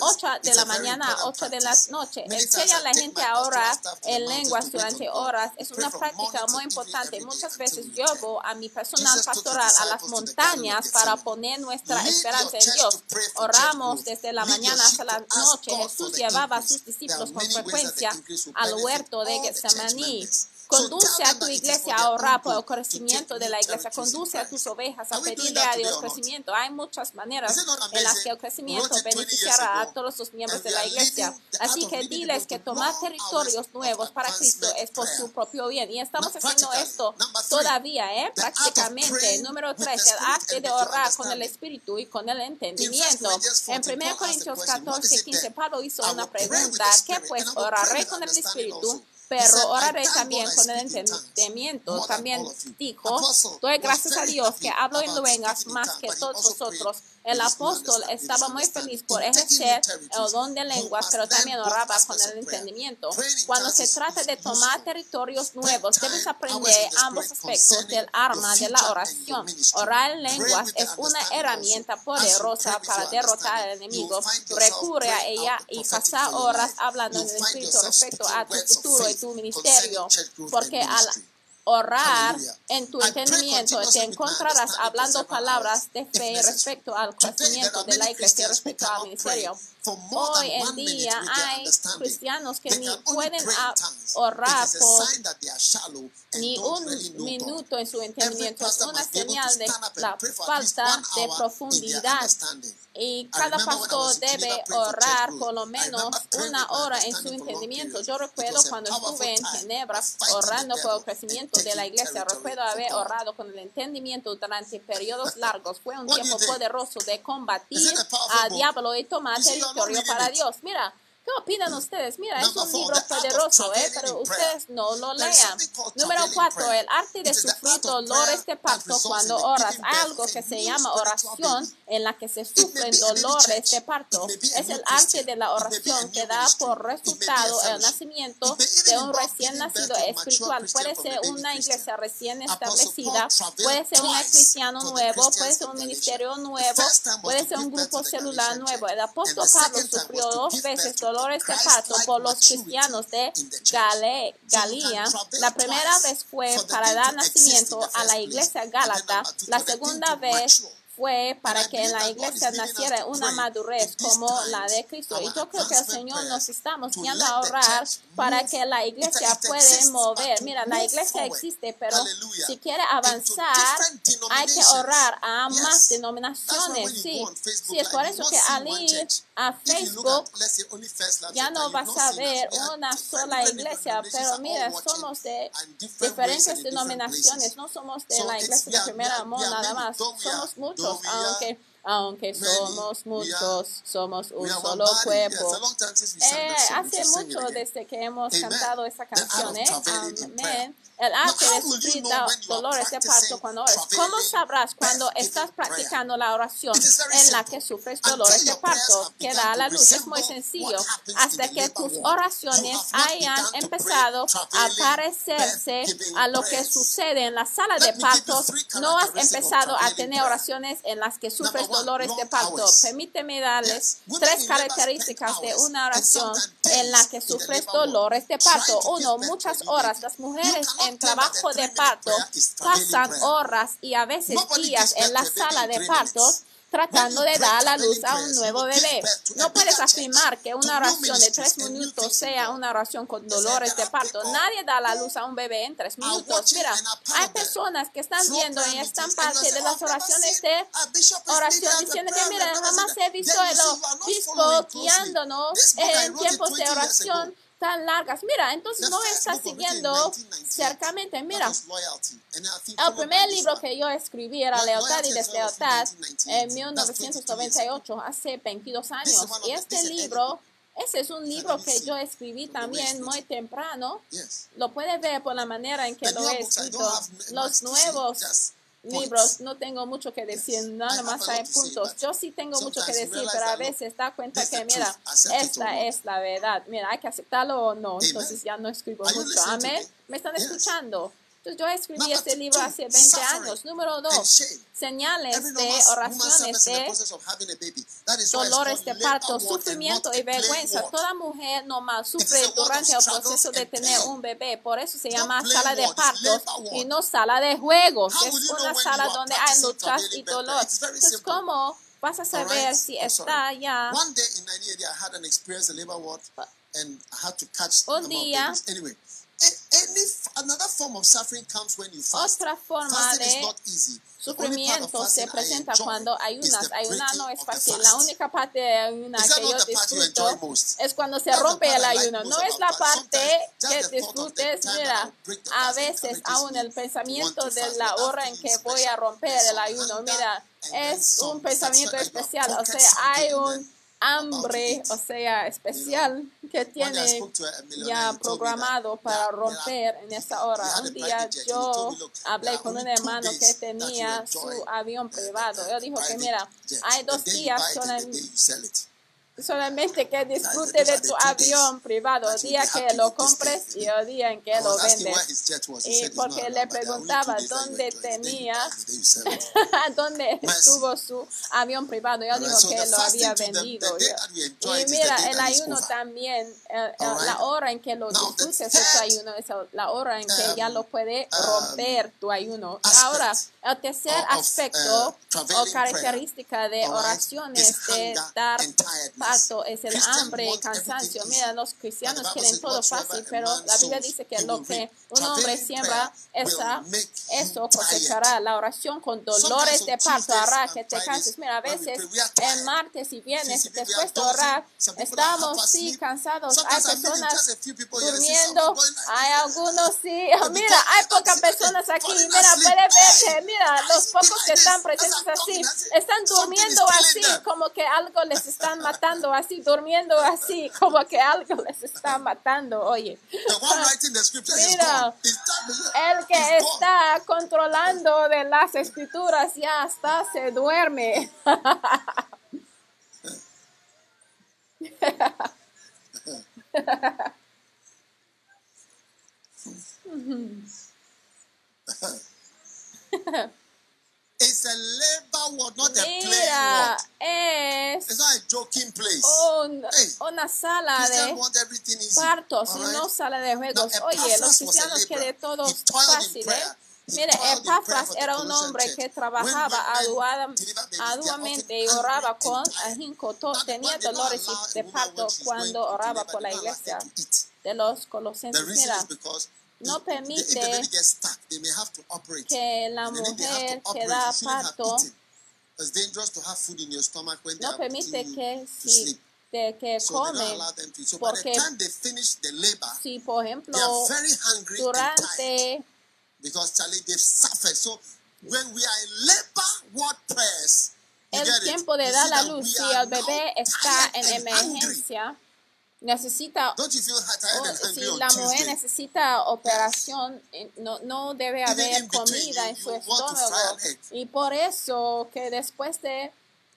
8 de la mañana a 8 de la noche. Enseña a la gente a orar en lenguas durante horas. Es una práctica muy importante. Muchas veces yo voy a mi personal pastoral a las montañas para poner nuestra esperanza en Dios. Oramos desde la mañana hasta la noche. Jesús llevaba a sus discípulos con frecuencia al huerto de Getsemaní. Conduce a tu iglesia a orar por el crecimiento de la iglesia. Conduce a tus ovejas a pedirle a Dios crecimiento. Hay muchas maneras en las que el crecimiento beneficiará a todos los miembros de la iglesia. Así que diles que tomar territorios nuevos para Cristo es por su propio bien. Y estamos haciendo esto todavía, ¿eh? Prácticamente. Número tres, el arte de orar con el espíritu y con el entendimiento. En 1 Corintios 14, 15, Pablo hizo una pregunta. ¿Qué pues oraré con el espíritu? Pero oraré también con el entendimiento. También dijo, doy gracias a Dios que hablo en lenguas más que todos vosotros el apóstol estaba muy feliz por ejercer el don de lenguas, pero también oraba con el entendimiento. Cuando se trata de tomar territorios nuevos, debes aprender ambos aspectos del arma de la oración. Orar en lenguas es una herramienta poderosa para derrotar al enemigo. Recurre a ella y pasar horas hablando en el Espíritu respecto a tu futuro y tu ministerio, porque al orar en tu entendimiento, te encontrarás hablando palabras de fe respecto al crecimiento de la iglesia, respecto al ministerio. Hoy en día hay cristianos que ni pueden ah, orar por ni un minuto en su entendimiento. Es una señal de la falta de profundidad. Y cada pastor debe orar por lo menos una hora en su entendimiento. Yo recuerdo cuando estuve en Ginebra orando por el crecimiento de la iglesia. Recuerdo haber orado con el entendimiento durante [LAUGHS] periodos largos. Fue un tiempo poderoso de combatir al diablo y tomar territorio corrió para Dios. Mira, ¿Qué opinan ustedes? Mira, es un libro poderoso, ¿eh? pero ustedes no lo lean. Número cuatro, el arte de sufrir dolores de parto cuando oras. Hay algo que se llama oración en la que se sufren dolores de este parto. Es el arte de la oración que da por resultado el nacimiento de un recién nacido espiritual. Puede ser una iglesia recién establecida, puede ser un cristiano nuevo, puede ser un ministerio nuevo, puede ser un grupo celular nuevo. El apóstol Pablo sufrió dos veces dolores dolor este por los cristianos de Gale, La primera vez fue para dar nacimiento a la iglesia gálata, la segunda vez fue para que en la iglesia naciera una madurez como la de Cristo. Y yo creo que el Señor nos está mostrando a orar para que la iglesia pueda mover. Mira, la iglesia existe, pero si quiere avanzar, hay que orar a más denominaciones. Sí, sí es por eso que al ir a Facebook ya no vas a ver una sola iglesia, pero mira, somos de diferentes denominaciones, no somos de la iglesia de primer amor nada más, somos muchos muchos, aunque aunque somos muchos, somos un solo cuerpo. Eh, hace mucho desde que hemos cantado esta canción, ¿eh? Amén el arte espiritual, dolores de parto cuando ores. ¿Cómo sabrás cuando estás practicando la oración en la que sufres dolores de parto que da a la luz? Es muy sencillo. Hasta que tus oraciones hayan empezado a parecerse a lo que sucede en la sala de partos, no has empezado a tener oraciones en las que sufres dolores de parto. Permíteme darles tres características de una oración en la que sufres dolores de parto. Uno, muchas horas. Las mujeres en en trabajo de parto, pasan horas y a veces días en la sala de partos tratando de dar a la luz a un nuevo bebé. No puedes afirmar que una oración de tres minutos sea una oración con dolores de parto. Nadie da la luz a un bebé en tres minutos. Mira, hay personas que están viendo y están parte de las oraciones de oración diciendo que, mira, jamás he visto el obispo guiándonos en tiempos de oración tan largas. Mira, entonces no está siguiendo cercamente. Mira, el primer libro que yo escribí era Lealtad y Deslealtad en 1998, hace 22 años. Y este libro... Ese es un libro que yo escribí también muy temprano. Lo puede ver por la manera en que lo he escrito. Los nuevos libros, no tengo mucho que decir, nada más hay puntos. Yo sí tengo mucho que decir, pero a veces da cuenta que, mira, esta es la verdad. Mira, hay que aceptarlo o no. Entonces ya no escribo mucho. Amén. ¿Me están escuchando? Entonces yo escribí este libro hace 20 años. Número dos, señales de oraciones de dolores de parto, sufrimiento y vergüenza. Toda mujer normal sufre durante el proceso de tener un bebé. Por eso se llama sala de partos y no sala de juegos. Es una sala donde hay luchas y dolor. Entonces, ¿cómo vas a saber si está ya? Un día any another form of suffering comes when you fast. Otra forma fasting de is not easy. sufrimiento se presenta cuando ayunas. Ayunar no es fácil. La única parte de ayunar que yo disfruto es cuando se rompe el ayuno. No es la parte que disfrutes. Mira, a veces aún el pensamiento de la hora en que voy a romper el ayuno, mira, es un pensamiento especial. O sea, hay un jet. hay The dos day you días buy it and the solam- day you sell it. solamente que disfrute those de are the tu two days avión privado, that you'll día be que happy lo with this compres thing. y el día en que lo was asking where vendes. his jet was. He Y porque le preguntaba dónde tenía, [LAUGHS] dónde estuvo su avión privado. Yo digo que lo había vendido. yo. Y mira, el ayuno también, eh, eh, la hora en que lo disfrutes third, ayuno, es la hora en que ya um, lo puede um, romper tu ayuno. Ahora, el tercer of, uh, aspecto o característica de oraciones de dar parto es el hambre want cansancio. Mira, los cristianos quieren todo "Whatsoever fácil, pero la Biblia dice que lo que reap." un hombre siembra, esa, eso cosechará. La oración con dolores de parto hará que te canses. Mira, a veces el tired. martes y viernes, después de orar, estamos sí cansados. Hay personas durmiendo. Hay algunos sí. Mira, hay pocas personas aquí. Mira, puede ver que, Hey, mira, los pocos que están presentes así, están durmiendo así, como que algo les [LAUGHS] están matando, así, durmiendo así, [LAUGHS] como que algo les está matando. Oye, Mira, el que está controlando de las escrituras ya está, se duerme. [LAUGHS] [LAUGHS] It's a labor word, not a playing Mira, word. es It's not a joking place. un- Hey, una sala de partos y right? no sala de juegos. Oye, los a cristianos quieren laborer. todo fácil, ¿eh? Mire, Epafras era un hombre que trabajaba arduamente y oraba con ahínco. Tenía dolores a de parto cuando oraba por la iglesia de los colosenses. Mira, no permite que la mujer que da parto eaten. It's dangerous to have food in your stomach when they no permite que si de que So they don't come, allow them to eat. So by the porque time they finish the labor, si por ejemplo durante because Charlie they've suffered. So when we are in labor ward prayers, you el tiempo de dar la luz, si el bebé está en emergencia, necesita o si la mujer necesita operación, eh, no, no debe haber comida en su estómago. Y por eso que después de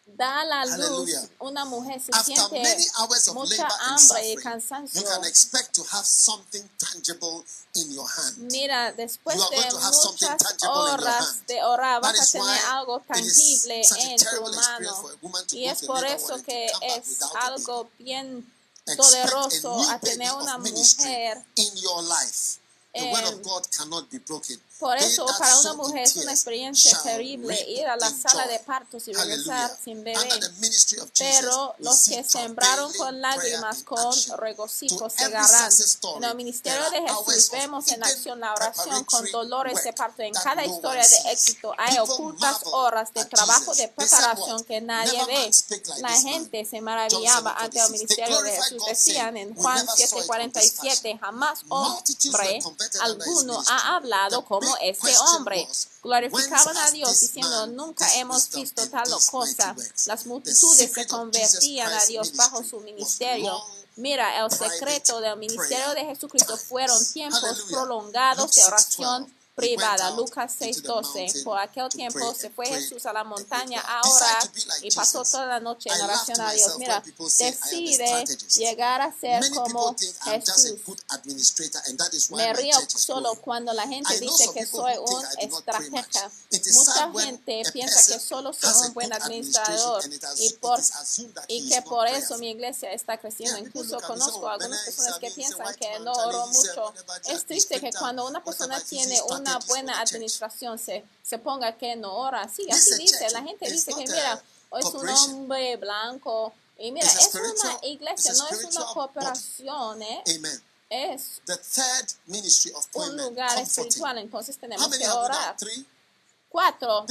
dar la luz, una mujer se After siente many hours of mucha hambre y cansancio. you can expect to have something tangible in your hand. Mira, después de muchas horas de orar, vas a tener algo tangible en tu mano. Y es por eso que es algo bien poderoso a a new baby tener una of ministry mujer. in your life. The word of eh, God cannot be broken. Por eso, para una mujer es una experiencia terrible ir a la sala de partos y regresar sin bebé. Pero los que sembraron con lágrimas, con regocijo, segarán. En el ministerio de Jesús vemos en acción la oración con dolores de parto. En cada historia de éxito hay ocultas horas de trabajo de preparación que nadie ve. La gente se maravillaba ante el 7:46. They ministerio de Jesús. Decían en "We Juan never saw it on this 7:47, jamás hombre alguno ha hablado The como este hombre. Glorificaban a Dios diciendo, nunca hemos visto tal cosa. Las multitudes se convertían a Dios bajo su ministerio. Mira, el secreto del ministerio de Jesucristo fueron tiempos prolongados de oración 6:12. He went privada. Lucas into the 6:12. mountain Por aquel tiempo se fue Jesús a la montaña a orar y pasó toda la noche en oración a Dios. Mira, decide llegar a ser como Jesús. good administrator and that is why Me río solo cuando la gente dice que soy un estratega. Mucha gente piensa que solo soy un buen administrador y, por, y que por eso mi iglesia está creciendo. Incluso conozco "Oh, a algunas personas que piensan que no oro mucho. Es triste que cuando una persona tiene sees una buena administración se, se ponga que no ora. Así is a dice. La gente dice que mira, es un hombre blanco. Y mira, es una iglesia, no es una cooperación, ¿eh? Es un lugar espiritual. Entonces tenemos que orar. Cuatro.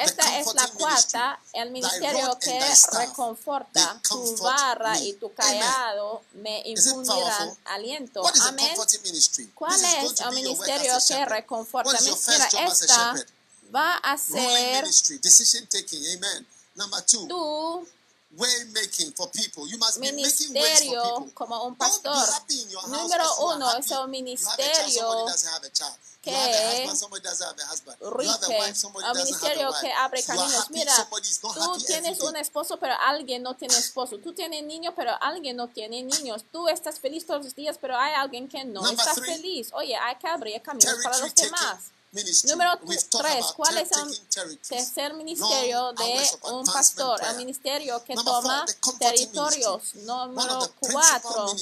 Esta es la cuarta, el ministerio que reconforta. Tu barra y tu callado me infundirán aliento. What is a Amén. comforting ministry? ¿Cuál es el ministerio que reconforta? Mira, esta va a ser tu way making for people. You must be making ways for ministerio people. como un pastor. Número uno es child, ministerio que have a ministerio que abre caminos. Mira, tú tienes un esposo, pero alguien no tiene esposo. Tú tienes niños, pero alguien no tiene niños. Tú estás feliz todos los días, pero hay alguien que no está feliz. Oye, hay que abrir caminos para los Número tres, ¿cuál es el tercer ministerio de un pastor? El ministerio que toma territorios. Número cuatro,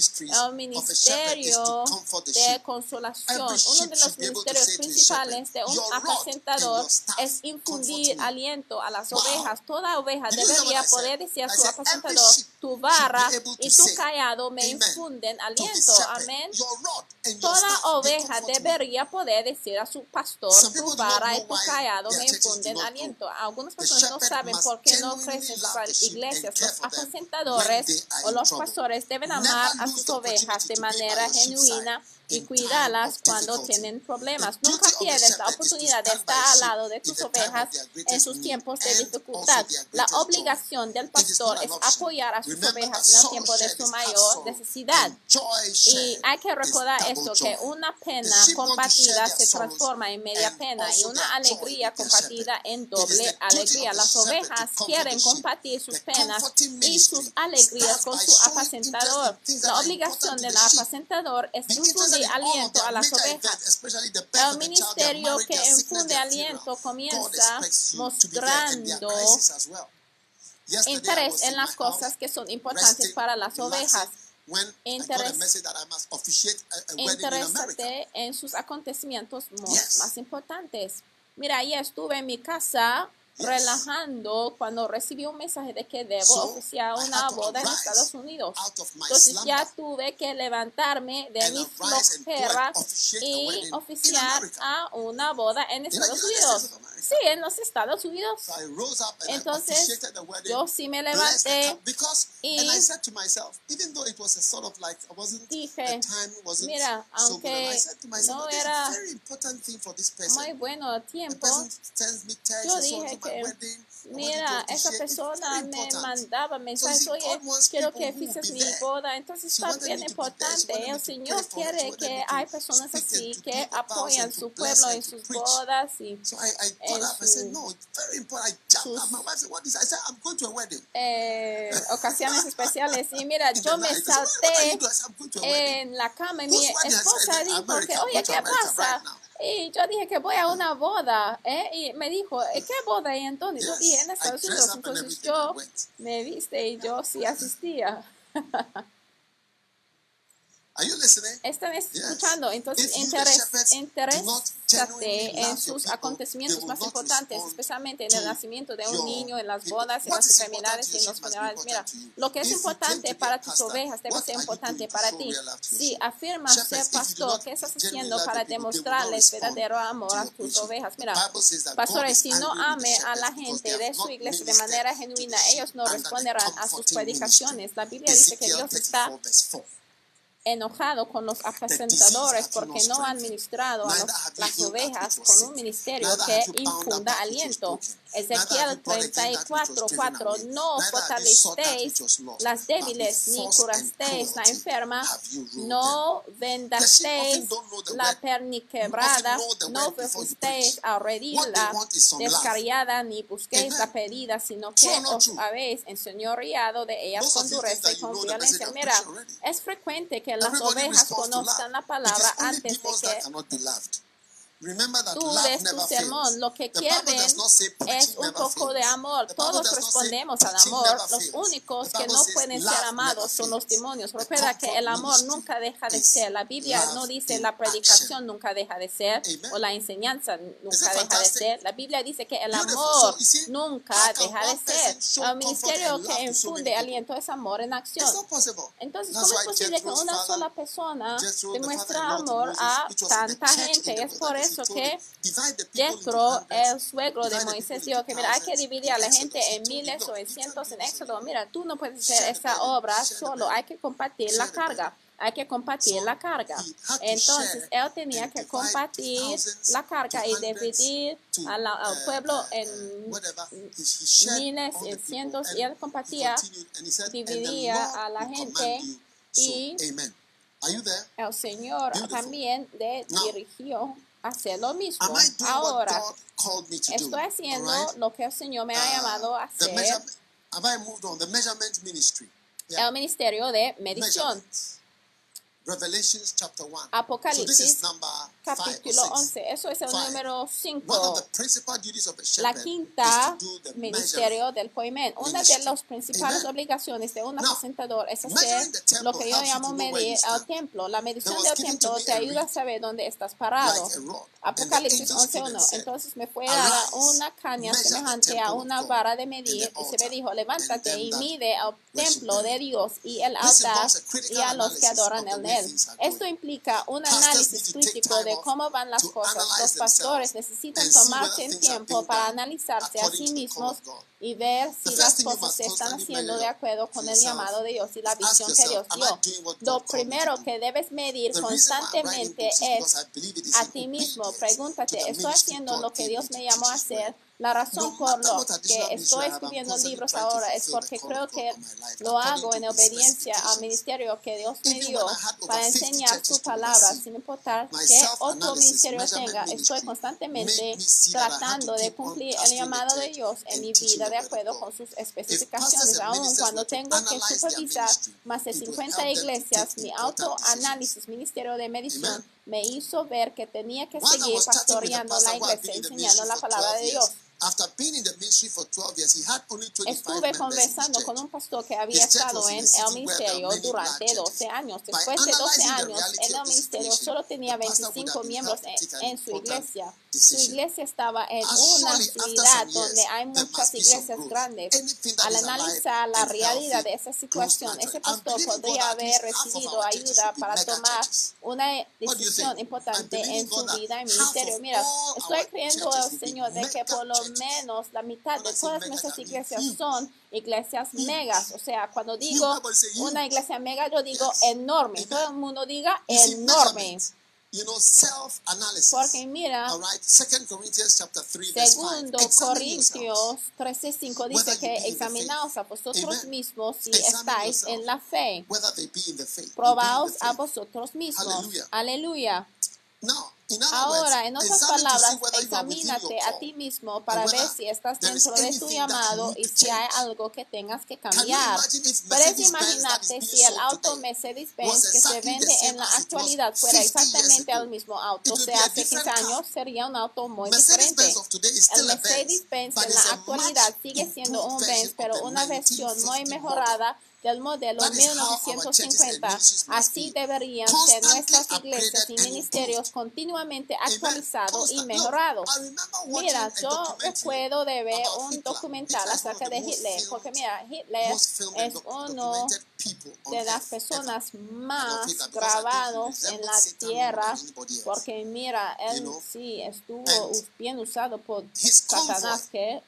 el ministerio de consolación. Uno de los ministerios principales de un apacentador es infundir aliento a las ovejas. Toda oveja debería poder decir a su apacentador, tu barra y tu callado me infunden aliento. Amén. Toda oveja debería poder decir a su pastor torto para escuchar en aliento. Algunas personas no saben por qué no crecen sus iglesias. Los aconsentadores o los pastores deben amar a sus ovejas de manera genuina y cuídalas cuando tienen problemas. Nunca pierdes la oportunidad de estar al lado de tus ovejas en sus tiempos de dificultad. La obligación del pastor es apoyar a sus ovejas en el tiempo de su mayor necesidad. Y hay que recordar esto, que una pena compartida se transforma en media pena y una alegría compartida en doble alegría. Las ovejas quieren compartir sus penas y sus alegrías con su apacentador. La obligación del apacentador es incluir aliento a las ovejas. El ministerio que infunde aliento comienza mostrando interés en las cosas que son importantes para las ovejas. Interésate en sus acontecimientos más, más importantes. Mira, ya estuve en mi casa relajando cuando recibí un mensaje de que debo oficiar una boda en Estados Unidos. Entonces ya tuve que levantarme de mi flojera y oficiar a una boda en Estados Unidos. Sí, en los Estados Unidos. Entonces yo sí me levanté y dije, mira, aunque no era muy bueno el tiempo, yo dije mira, esa persona me mandaba mensajes, oye, quiero que fijes mi boda. Entonces está bien importante. El Señor quiere que hay personas así que apoyan su pueblo en sus bodas y en eh, ocasiones especiales. Y mira, [LAUGHS] yo me salté en la cama y mi esposa dijo oye, ¿qué pasa? Y yo dije que voy a una boda, ¿eh? Y me dijo, ¿Eh, ¿qué boda? Eh, y entonces yo en Estados Unidos. Entonces yo pues. me viste y yo sí asistía. [LAUGHS] Are you listening? Están escuchando. Entonces, interésate en sus acontecimientos más importantes, especialmente en el nacimiento de un niño, en las bodas, en las enfermedades y en los funerales. Mira, lo que es importante para tus ovejas debe ser importante para ti. Si afirmas ser pastor, ¿qué estás haciendo para demostrarles verdadero amor a tus ovejas? Mira, pastores, si no ame a la gente de su iglesia de manera genuina, ellos no responderán a sus predicaciones. La Biblia dice que Dios está enojado con los apacentadores porque no han ministrado a los, las ovejas con un ministerio que infunda aliento. Ezequiel 34, 4. No fortalezcáis las débiles, ni curasteis la enferma, no vendasteis la perniquebrada, no fuisteis a herirla descarriada, ni busquéis la pedida, sino que os habéis enseñoreado de ella con dureza y con violencia. Mira, es frecuente que las ovejas conozcan la palabra antes de que Tú ves tu sermón. Lo que quieren es un poco de amor. Todos respondemos al amor. Los únicos que no pueden ser amados son los demonios. Recuerda que el amor nunca deja de ser. La Biblia no dice la predicación nunca deja de ser o la enseñanza nunca deja de ser. La Biblia dice que el amor nunca deja de ser. El ministerio que infunde aliento es amor en acción. Entonces, ¿cómo es posible que una sola persona demuestre amor a tanta gente? Es por eso eso que Jethro, el suegro de Moisés, dijo que mira, hay que dividir a la gente en miles o en cientos en Éxodo. Mira, tú no puedes hacer esa obra solo, hay que compartir la carga. hay que compartir la carga. Entonces, él tenía que compartir la carga y dividir al, al pueblo en miles, en cientos, y él compartía, dividía a la gente y el Señor también le dirigió hacer lo mismo. Ahora, estoy haciendo right? lo que el Señor me ha ah, llamado a hacer. Have I moved on? The measurement ministry. Yeah. El ministerio de medición. Revelations chapter 1. Apocalipsis, so capítulo 11. Eso es el five. número 5. La quinta ministerio del poimen. Una de las principales Amen. obligaciones de un presentador es hacer lo que yo llamo medir al templo. La medición del templo te ayuda a saber dónde estás parado. Like Apocalipsis 11.1. Entonces me fue dada una caña semejante a una vara de medir y se me dijo, levántate y mide al templo de Dios y el altar y a los que adoran el bien. Esto implica un análisis crítico de cómo van las cosas. Los pastores necesitan tomarse el tiempo para analizarse a sí mismos y ver si las cosas se están haciendo de acuerdo con el llamado de Dios y la visión que Dios dio. Lo primero que debes medir constantemente es a ti mismo. Pregúntate, ¿estoy haciendo lo que Dios me llamó a hacer? La razón por la que estoy escribiendo libros ahora es porque creo que lo hago en obediencia al ministerio que Dios me dio para enseñar su palabra, sin importar qué otro ministerio tenga. Estoy constantemente tratando de cumplir el llamado de Dios en mi vida de acuerdo con sus especificaciones, aun cuando tengo que supervisar más de 50 iglesias. Mi autoanálisis, ministerio de medición, me hizo ver que tenía que seguir pastoreando la iglesia, enseñando la palabra de Dios. Estuve conversando con un pastor que había estado en el ministerio durante 12 años. Después de 12 años en el ministerio solo tenía 25 miembros en, su iglesia su iglesia estaba en una ciudad donde hay muchas iglesias grandes. Al analizar la realidad de esa situación, ese pastor podría haber recibido ayuda para tomar una decisión importante en su vida y ministerio. Mira, estoy creyendo al Señor de que por lo menos la mitad de todas nuestras iglesias son iglesias megas. O sea, cuando digo una iglesia mega, yo digo enorme. Todo el mundo diga enorme. You know, self -analysis. Porque mira, right. Second Corinthians chapter 3, segundo verse 5. Corintios dice que examinaos a vosotros mismos si estáis en la fe. Probaos a vosotros mismos. Aleluya. Ahora, en otras palabras, examínate a ti mismo para ver si estás dentro de tu llamado y si hay algo que tengas que cambiar. Puedes imaginarte si el auto Mercedes-Benz que se vende en la actualidad fuera exactamente el mismo auto. De hace 15 años, sería un auto muy diferente. El Mercedes-Benz en la actualidad sigue siendo un Benz, pero una versión muy mejorada del modelo 1950. Así deberían ser nuestras iglesias y ministerios continuamente actualizados y mejorados. Mira, yo recuerdo de ver un documental acerca de Hitler, porque mira, Hitler es uno de las personas más grabados en la tierra, porque mira, él sí estuvo bien usado por Satanás, que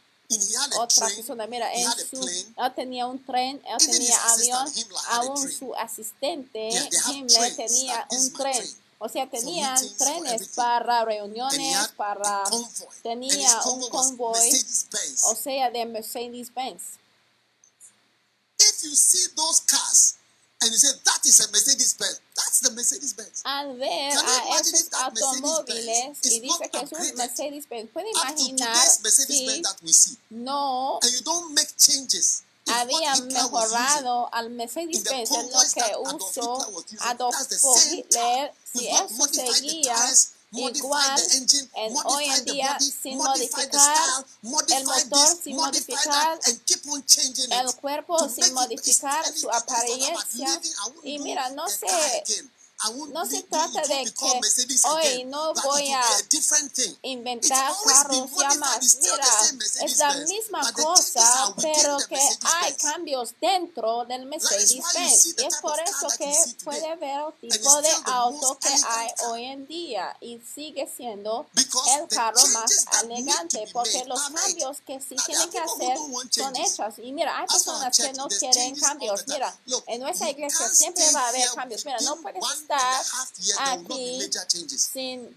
otra persona. Mira, en su, él ah, tenía un tren, ah, él tenía avión, aún su asistente Himmler tenía un tren. O sea, tenían trenes para reuniones, para tenía un convoy, o sea, de Mercedes-Benz. And you say, that is a Mercedes Benz. That's the Mercedes Benz. Al ver y dice que es un Mercedes Benz, puede imaginar no mejorado al Mercedes Benz en lo que usó igual en hoy en día sin modificar el motor, sin modificar el cuerpo, sin modificar su apariencia. Y mira, no se no se trata de que hoy no voy a inventar carros llamas. Mira, es la misma cosa, pero que hay cambios dentro del Mercedes-Benz. Y es por eso que puede ver el tipo de auto que hay hoy en día y sigue siendo el carro más elegante porque los cambios que sí tienen que hacer son hechos. Y mira, hay personas que no quieren cambios. Mira, en nuestra iglesia siempre va a haber cambios. Mira, no puedes estar aquí sin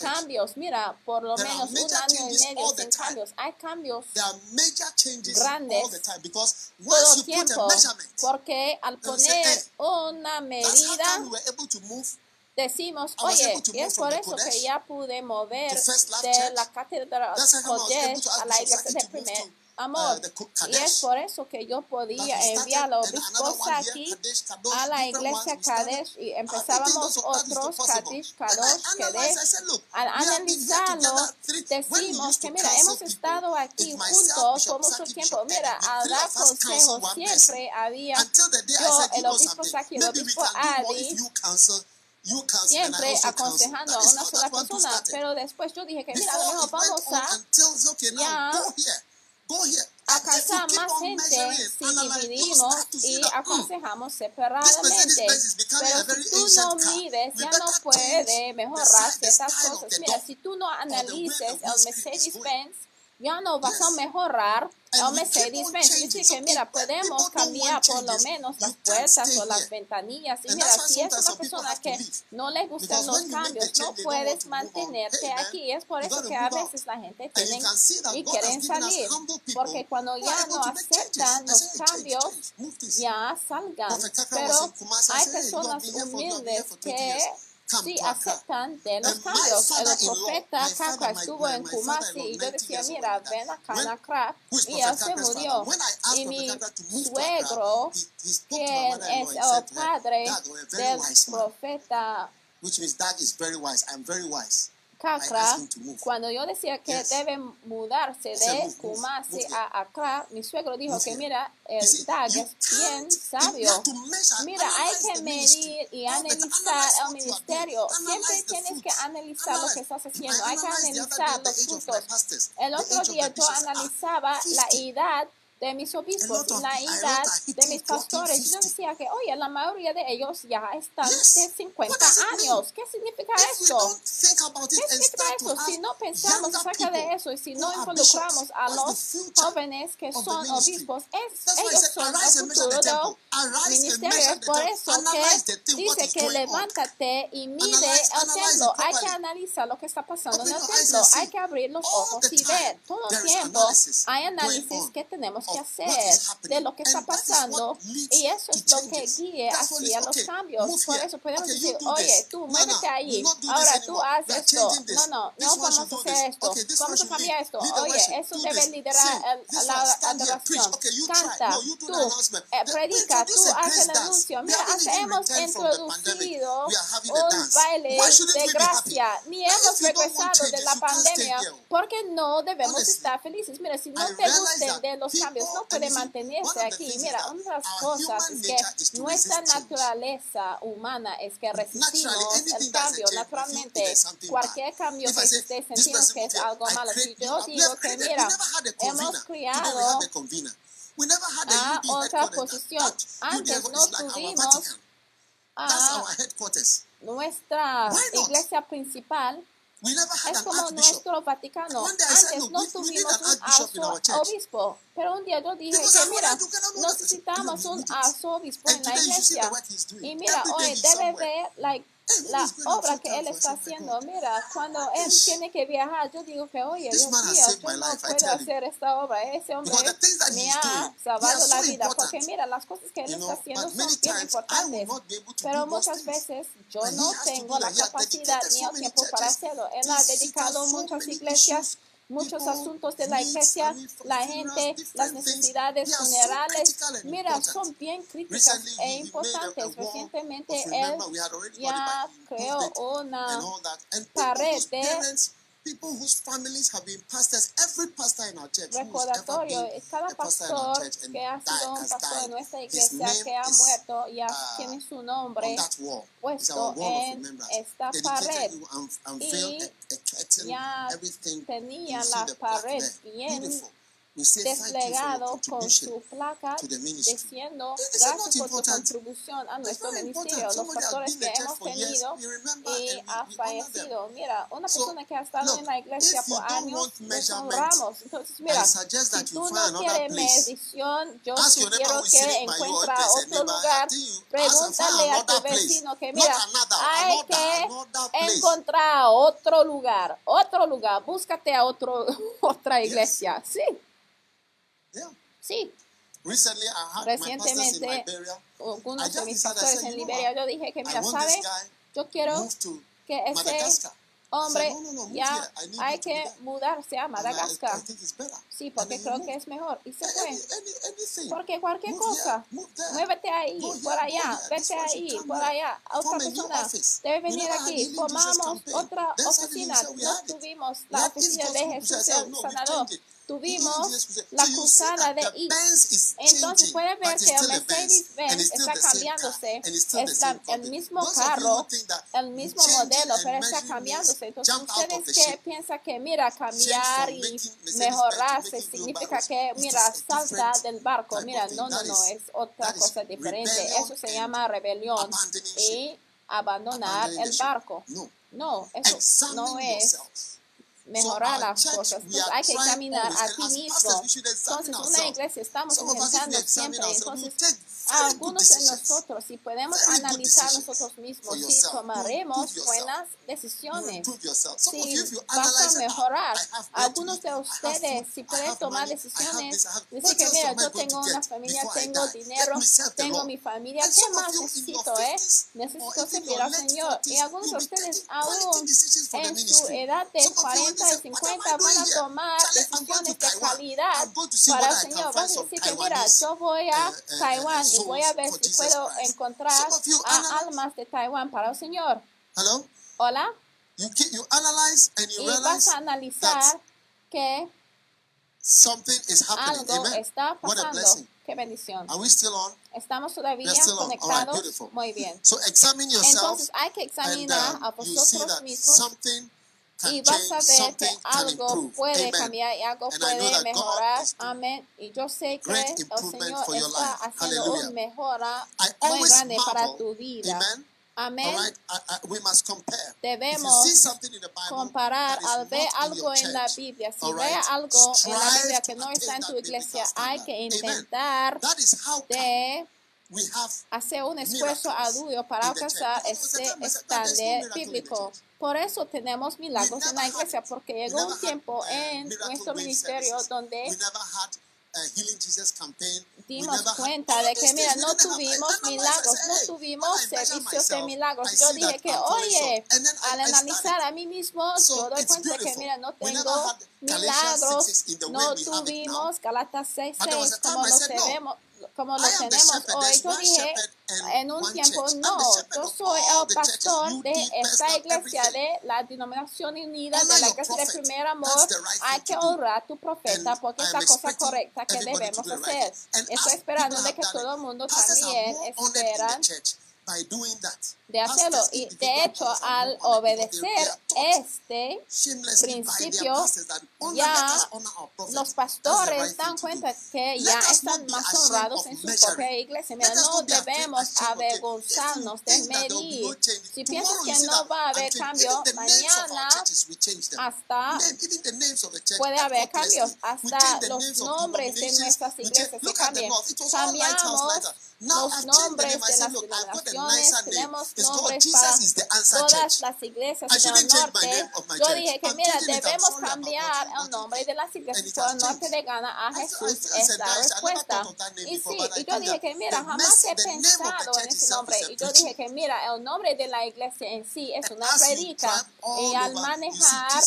cambios. Mira, por lo menos un año y medio sin cambios. Hay cambios grandes. todo el tiempo porque al poner una medida decimos, oye, y es por eso que ya pude mover de la cátedra Kodesh a la iglesia de primer Amor, y es por eso que yo podía enviar a los obispos aquí a la iglesia Kadesh y empezábamos otros Kadesh, Kadosh, Kadesh. Al analizarlo, decimos que mira, hemos estado aquí juntos por mucho tiempo. Mira, al dar consejos siempre había yo, el obispo Saki, el obispo Adi, siempre aconsejando a una sola persona. Pero después yo dije que mira, lo mejor vamos a... Ya, Alcanzar más gente si dividimos y aconsejamos separadamente. Pero si tú no mides, ya no puede mejorar ciertas cosas. Mira, si tú no analices el Mercedes-Benz, ya no vas a mejorar. OMC dice, dice que mira, podemos cambiar por lo menos las puertas o las ventanillas. Y mira, si es una persona que no le gustan los cambios, no puedes mantenerte aquí. Es por eso que a veces la gente tiene y quieren salir. Porque cuando ya no aceptan los cambios, ya salgan. Pero hay personas humildes que si aceptan de los cambios. El profeta Kakwa estuvo en Kumasi y yo decía, mira, ven a Accra. Y él se murió. Y mi suegro, quien es el padre del profeta, which means dad is very wise. I'm very wise. Kakra, cuando yo decía que yes. deben mudarse de Kumasi a Accra, mi suegro dijo que mira, el Dag es bien sabio. Mira, hay que medir y analizar el ministerio. Siempre tienes que analizar lo que estás haciendo. Hay que analizar los frutos. El otro día yo analizaba la edad de mis obispos, la edad de mis pastores. Yo decía que, oye, la mayoría de ellos ya están de 50 años. ¿Qué significa eso? ¿Qué significa eso? Si no pensamos acerca de eso y si no involucramos a los jóvenes que son obispos, es, ellos son el futuro del ministerio. Por eso que dice que levántate y mide el templo. Hay que analizar lo que está pasando en el templo. Hay que abrir los ojos y ver. Todo el tiempo hay análisis que tenemos que hacer de lo que está pasando y eso es lo que guía hacia los cambios. Por eso podemos decir, oye, tú muévete ahí, ahora tú haz esto. No, no, no vamos a hacer esto. Vamos a cambiar esto. Oye, eso debe liderar la adoración. Canta, tú eh, predica, tú haces el anuncio. Mira, hemos introducido un baile de gracia, ni hemos regresado de la pandemia, porque no debemos estar felices. Mira, si no te gustan de los cambios, cambios no puede mantenerse aquí. Mira, una de las cosas es que nuestra naturaleza humana es que resistimos el cambio. Naturalmente, cualquier cambio que existe, sentimos que es algo malo. Si yo digo que, mira, hemos criado a ah, otra posición. Antes no tuvimos a ah, nuestra iglesia principal es como nuestro Vaticano. Antes no tuvimos un arzobispo, pero un día yo dije que mira, necesitamos un arzobispo en la iglesia. Y mira, hoy debe ver, like, la obra que él está haciendo. Mira, cuando él tiene que viajar, yo digo que, oye, Dios mío, yo no puedo hacer esta obra. Ese hombre me ha salvado la vida. Porque mira, las cosas que él está haciendo son bien importantes. Pero muchas veces yo no tengo la capacidad ni el tiempo para hacerlo. Él ha dedicado muchas iglesias muchos asuntos de la iglesia, la gente, las necesidades funerales. Mira, son bien críticas e importantes. Recientemente él ya creó una pared de people whose families have been pastors, every pastor in our church Recordatorio, cada pastor, pastor que ha sido pastor nuestra iglesia que ha muerto y tiene su nombre puesto en esta pared y tenía la pared bien desplegado con su placa diciendo gracias por tu contribución a nuestro ministerio, los pastores que hemos tenido y ha fallecido. Mira, una persona que ha estado en la iglesia por años, nos honramos. Entonces, mira, si tú no quieres medición, yo sugiero que encuentra otro lugar. Pregúntale a tu vecino que, mira, hay que encontrar otro lugar, otro lugar, búscate a otro, [LAUGHS] otra iglesia. Sí. Sí. Recently, I had Recientemente, my in Liberia. algunos de mis pastores en Liberia, yo dije que, mira, ¿sabe? Yo quiero que este hombre ya hay que mudarse a Madagascar. Sí, porque creo que es mejor. Y se fue. Porque cualquier cosa, muévete ahí, por allá, vete ahí, por allá. Otra persona debe venir aquí. Formamos otra oficina. No tuvimos la oficina de Jesús el Sanador tuvimos la cruzada de I. Entonces puede ver que el Mercedes-Benz está cambiándose, está el mismo carro, el mismo modelo, pero está cambiándose. Entonces ustedes que piensan que, mira, cambiar y mejorarse significa que, mira, salta del barco. Mira, no, no, no, es otra cosa diferente. Eso se llama rebelión y abandonar el barco. No, eso no es mejorar las cosas. Entonces, pues hay que examinar a ti mismo. Entonces, una iglesia estamos intentando siempre. Entonces, algunos de nosotros, si podemos analizar nosotros mismos, si tomaremos buenas decisiones, si vas a mejorar, algunos de ustedes, si pueden tomar decisiones, decir que mira, yo tengo una familia, tengo dinero, tengo mi familia, ¿qué más necesito? Eh? Necesito servir al Señor. Y algunos de ustedes aún en su edad de 40 y 50 van a tomar decisiones de calidad para el Señor. Van a decir que mira, yo voy a Taiwán y voy a ver si puedo encontrar a almas de Taiwán para el Señor. Hello? Hola. You, you analyze and you y vas a analizar que something is happening. algo Amen. está pasando. Qué bendición. Are we still on? Estamos todavía still on. conectados. Right, Muy bien. So examine yourself Entonces hay que examinar and, um, a vosotros mismos y vas a ver que algo puede cambiar y algo puede mejorar. Amén. Y yo sé que el Señor está haciendo una mejora muy grande para tu vida. Amén. Debemos comparar al ver algo en la Biblia. Si ve algo en la Biblia que no está en tu iglesia, hay que intentar de hacer un esfuerzo arduo para alcanzar este estándar bíblico. Por eso tenemos milagros en la iglesia, porque llegó un tiempo en nuestro ministerio donde dimos cuenta de que, mira, no tuvimos milagros, no tuvimos servicios de milagros. Yo dije que, oye, al analizar a mí mismo, yo doy cuenta de que, mira, no tengo milagros, no tuvimos Galatas 6.6 como lo tenemos como los tenemos. O yo dije, en un tiempo, no, yo soy el pastor de esta iglesia, de la denominación unida, de la iglesia de primer amor. Hay que honrar a tu profeta porque es la cosa correcta que debemos hacer. Estoy esperando de que todo el mundo también espera de hacerlo. Y de hecho, al obedecer este principio, ya los pastores dan cuenta que ya están más honrados en su propia iglesia. Mira, no debemos avergonzarnos de medir. Si piensas que no va a haber cambio, mañana hasta puede haber cambios. Hasta los nombres de nuestras iglesias que. Cambiamos los nombres de las denominaciones, tenemos nombres para todas las iglesias en el norte. Yo dije que, mira, debemos cambiar el nombre de las iglesias por el norte de Ghana a Jesús es la respuesta. Y sí, y yo dije que, mira, jamás he pensado en ese nombre. Y yo dije que, mira, el nombre de la iglesia en sí es una predica. Y al manejar,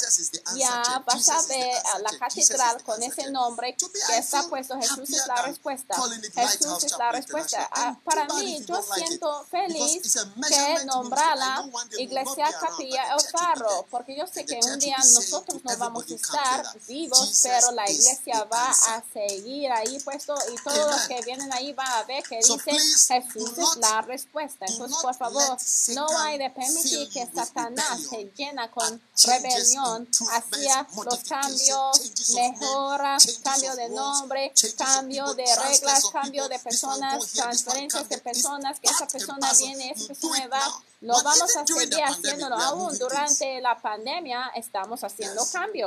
ya vas a ver la catedral con ese nombre que está puesto Jesús es la respuesta. Jesús es la respuesta para mí yo siento feliz que nombrarla Iglesia Capilla El Faro, porque yo sé que un día nosotros no vamos a estar vivos, pero la iglesia va a seguir ahí puesto y todos los que vienen ahí van a ver que dice Jesús es la respuesta. Entonces, por favor, no hay de permitir que Satanás se llena con rebelión hacia los cambios, mejoras, cambio de nombre, cambio de reglas, cambio de personas,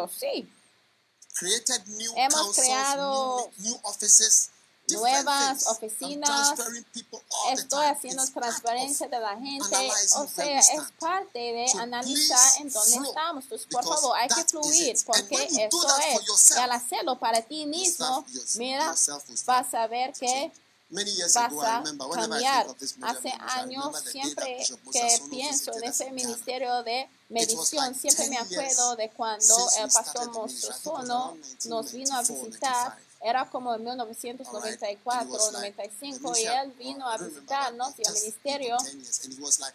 sí. Created new Hemos councils, creado new, new offices, different nuevas things. I'm oficinas. transferring people all the Estoy time. haciendo It's part of transferencia de la gente, o sea, es parte de analizar en dónde estamos. Entonces, por favor, hay que fluir, porque eso es. Y al hacerlo para ti mismo, mira, vas a ver que vas a cambiar. Hace años siempre que pienso en ese ministerio de medición, siempre me acuerdo de cuando el eh, pastor nos vino a visitar era como en 1994 95 y él vino a visitarnos y el ministerio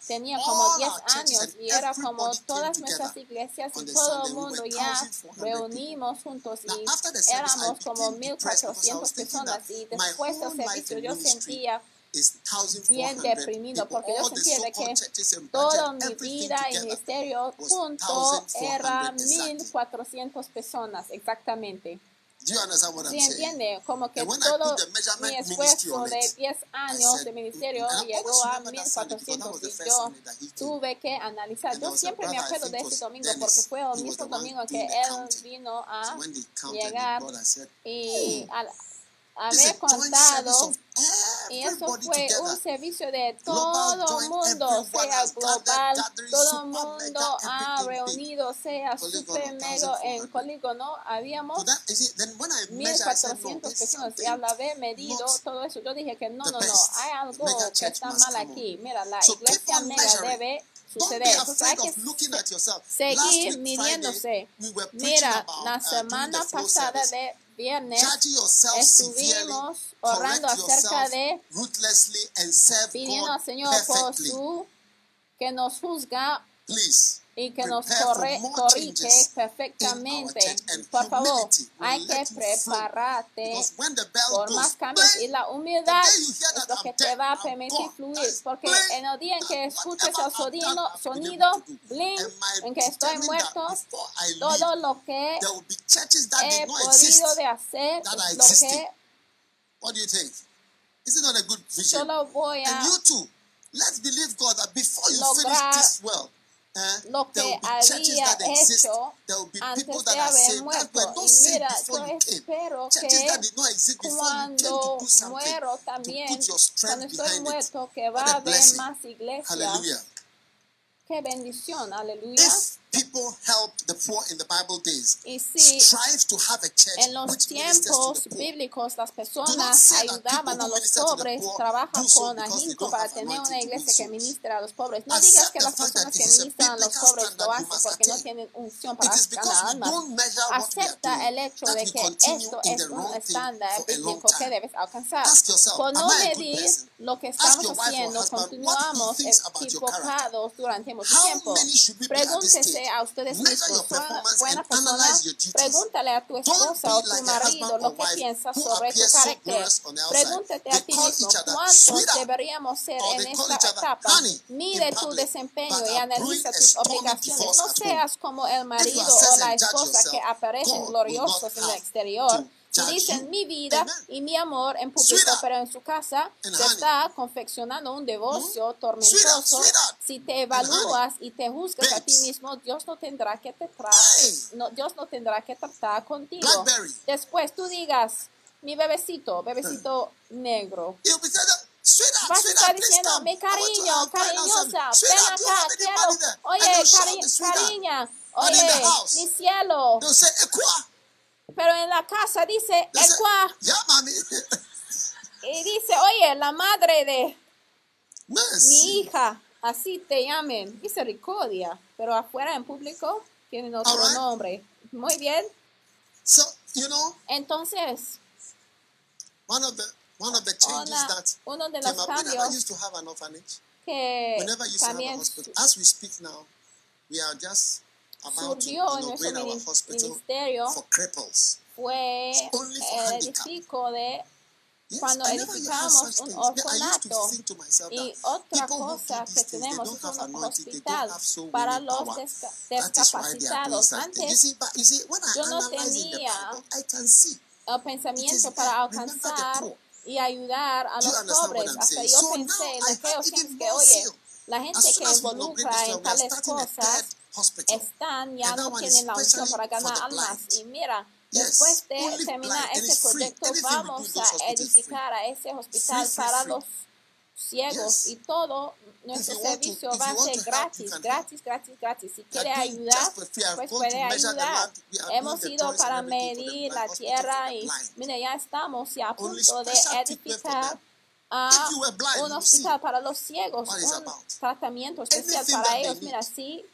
tenía como 10 años y era como todas nuestras iglesias y todo el mundo ya reunimos juntos y éramos como 1.400 personas y después del servicio yo sentía bien deprimido porque yo sentía que toda mi vida en ministerio junto era 1.400 personas exactamente. ¿Sí entiende? Como que todo mi esfuerzo de 10 años de ministerio llegó a 1400 y yo tuve que analizar. Yo siempre me acuerdo de ese domingo porque fue el mismo domingo que él vino a llegar y al haber contado. Y eso fue un servicio de todo el mundo, sea global, todo el mundo ha reunido, sea super mega en polígono. Habíamos 1400 personas y al haber medido todo eso, yo dije que no, no, no, hay algo que está mal aquí. Mira, la iglesia mega debe suceder. Hay que seguir midiéndose. Mira, la semana pasada de viernes estuvimos orando acerca de pidiendo al Señor por su que nos juzga Please y que nos corre, corrige perfectamente. Por favor, hay que prepararte por más cambios y la humildad es lo que te va a permitir fluir. Porque en el día en que escuches el sonido, sonido blink, en que estoy muerto, todo lo que he podido de hacer, lo que What do you think? Is it not a good vision? Solo voy a and you too. Let's believe God that before you finish this well, lo que había hecho antes de haber muerto. Y mira, yo espero que cuando muero también, cuando estoy muerto, que va a haber más iglesias. Qué bendición, aleluya people helped the poor in the Bible days, y si strive to have a church en los which tiempos to the bíblicos las personas ayudaban a los pobres, trabajan con ahínco para tener una iglesia que ministra a los pobres. No digas que las personas que ministran a los pobres lo hacen porque no tienen unción para ganar almas. Acepta el hecho de que esto es un estándar bíblico que debes alcanzar. Por no medir lo que estamos haciendo, continuamos equivocados durante mucho tiempo. Pregúntese a ustedes mismos ah, buena pregúntale a tu esposa o tu marido lo que piensa sobre tu carácter. Pregúntate a ti cuántos deberíamos ser en esta etapa. Mide tu desempeño y analiza tus obligaciones. No seas como el marido o la esposa que aparecen gloriosos en el exterior Dicen mi vida y mi amor en público, pero en su casa se está confeccionando un devocio tormentoso. Si te evalúas y te juzgas a ti mismo, Dios no tendrá que te no, Dios no tendrá que tratar contigo. Después tú digas, mi bebecito, bebecito negro. Vas a estar diciendo, mi cariño, cariñosa, ven acá, quiero, oye, cari cariña, oye, mi cielo. Pero en la casa dice, el cual... Y dice, oye, la madre de pues, mi hija, así te llamen, misericordia, pero afuera en público tienen otro nombre. Muy bien. So, you know, Entonces, one of the, one of the changes that uno de los cambios used to have an orphanage, que también, to have a hospital, as we speak now, we are just surgió en nuestro ministerio fue el edificio eh, de cuando edificamos un orfanato y otra cosa que tenemos es un hospital para los discapacitados. Antes yo no tenía el pensamiento para alcanzar y ayudar a los pobres. Hasta yo pensé en aquellos que, oye, la gente que involucra en tales cosas están, ya no tienen la opción para ganar almas. Y mira, después de terminar este proyecto, vamos a edificar a ese hospital para los ciegos. Y todo nuestro servicio va a ser gratis, gratis, gratis, gratis. Si quiere ayudar, pues puede ayudar. Hemos ido para medir la tierra y mira, ya estamos ya a punto de edificar a un hospital para los ciegos, un tratamiento especial para ellos. Mira, sí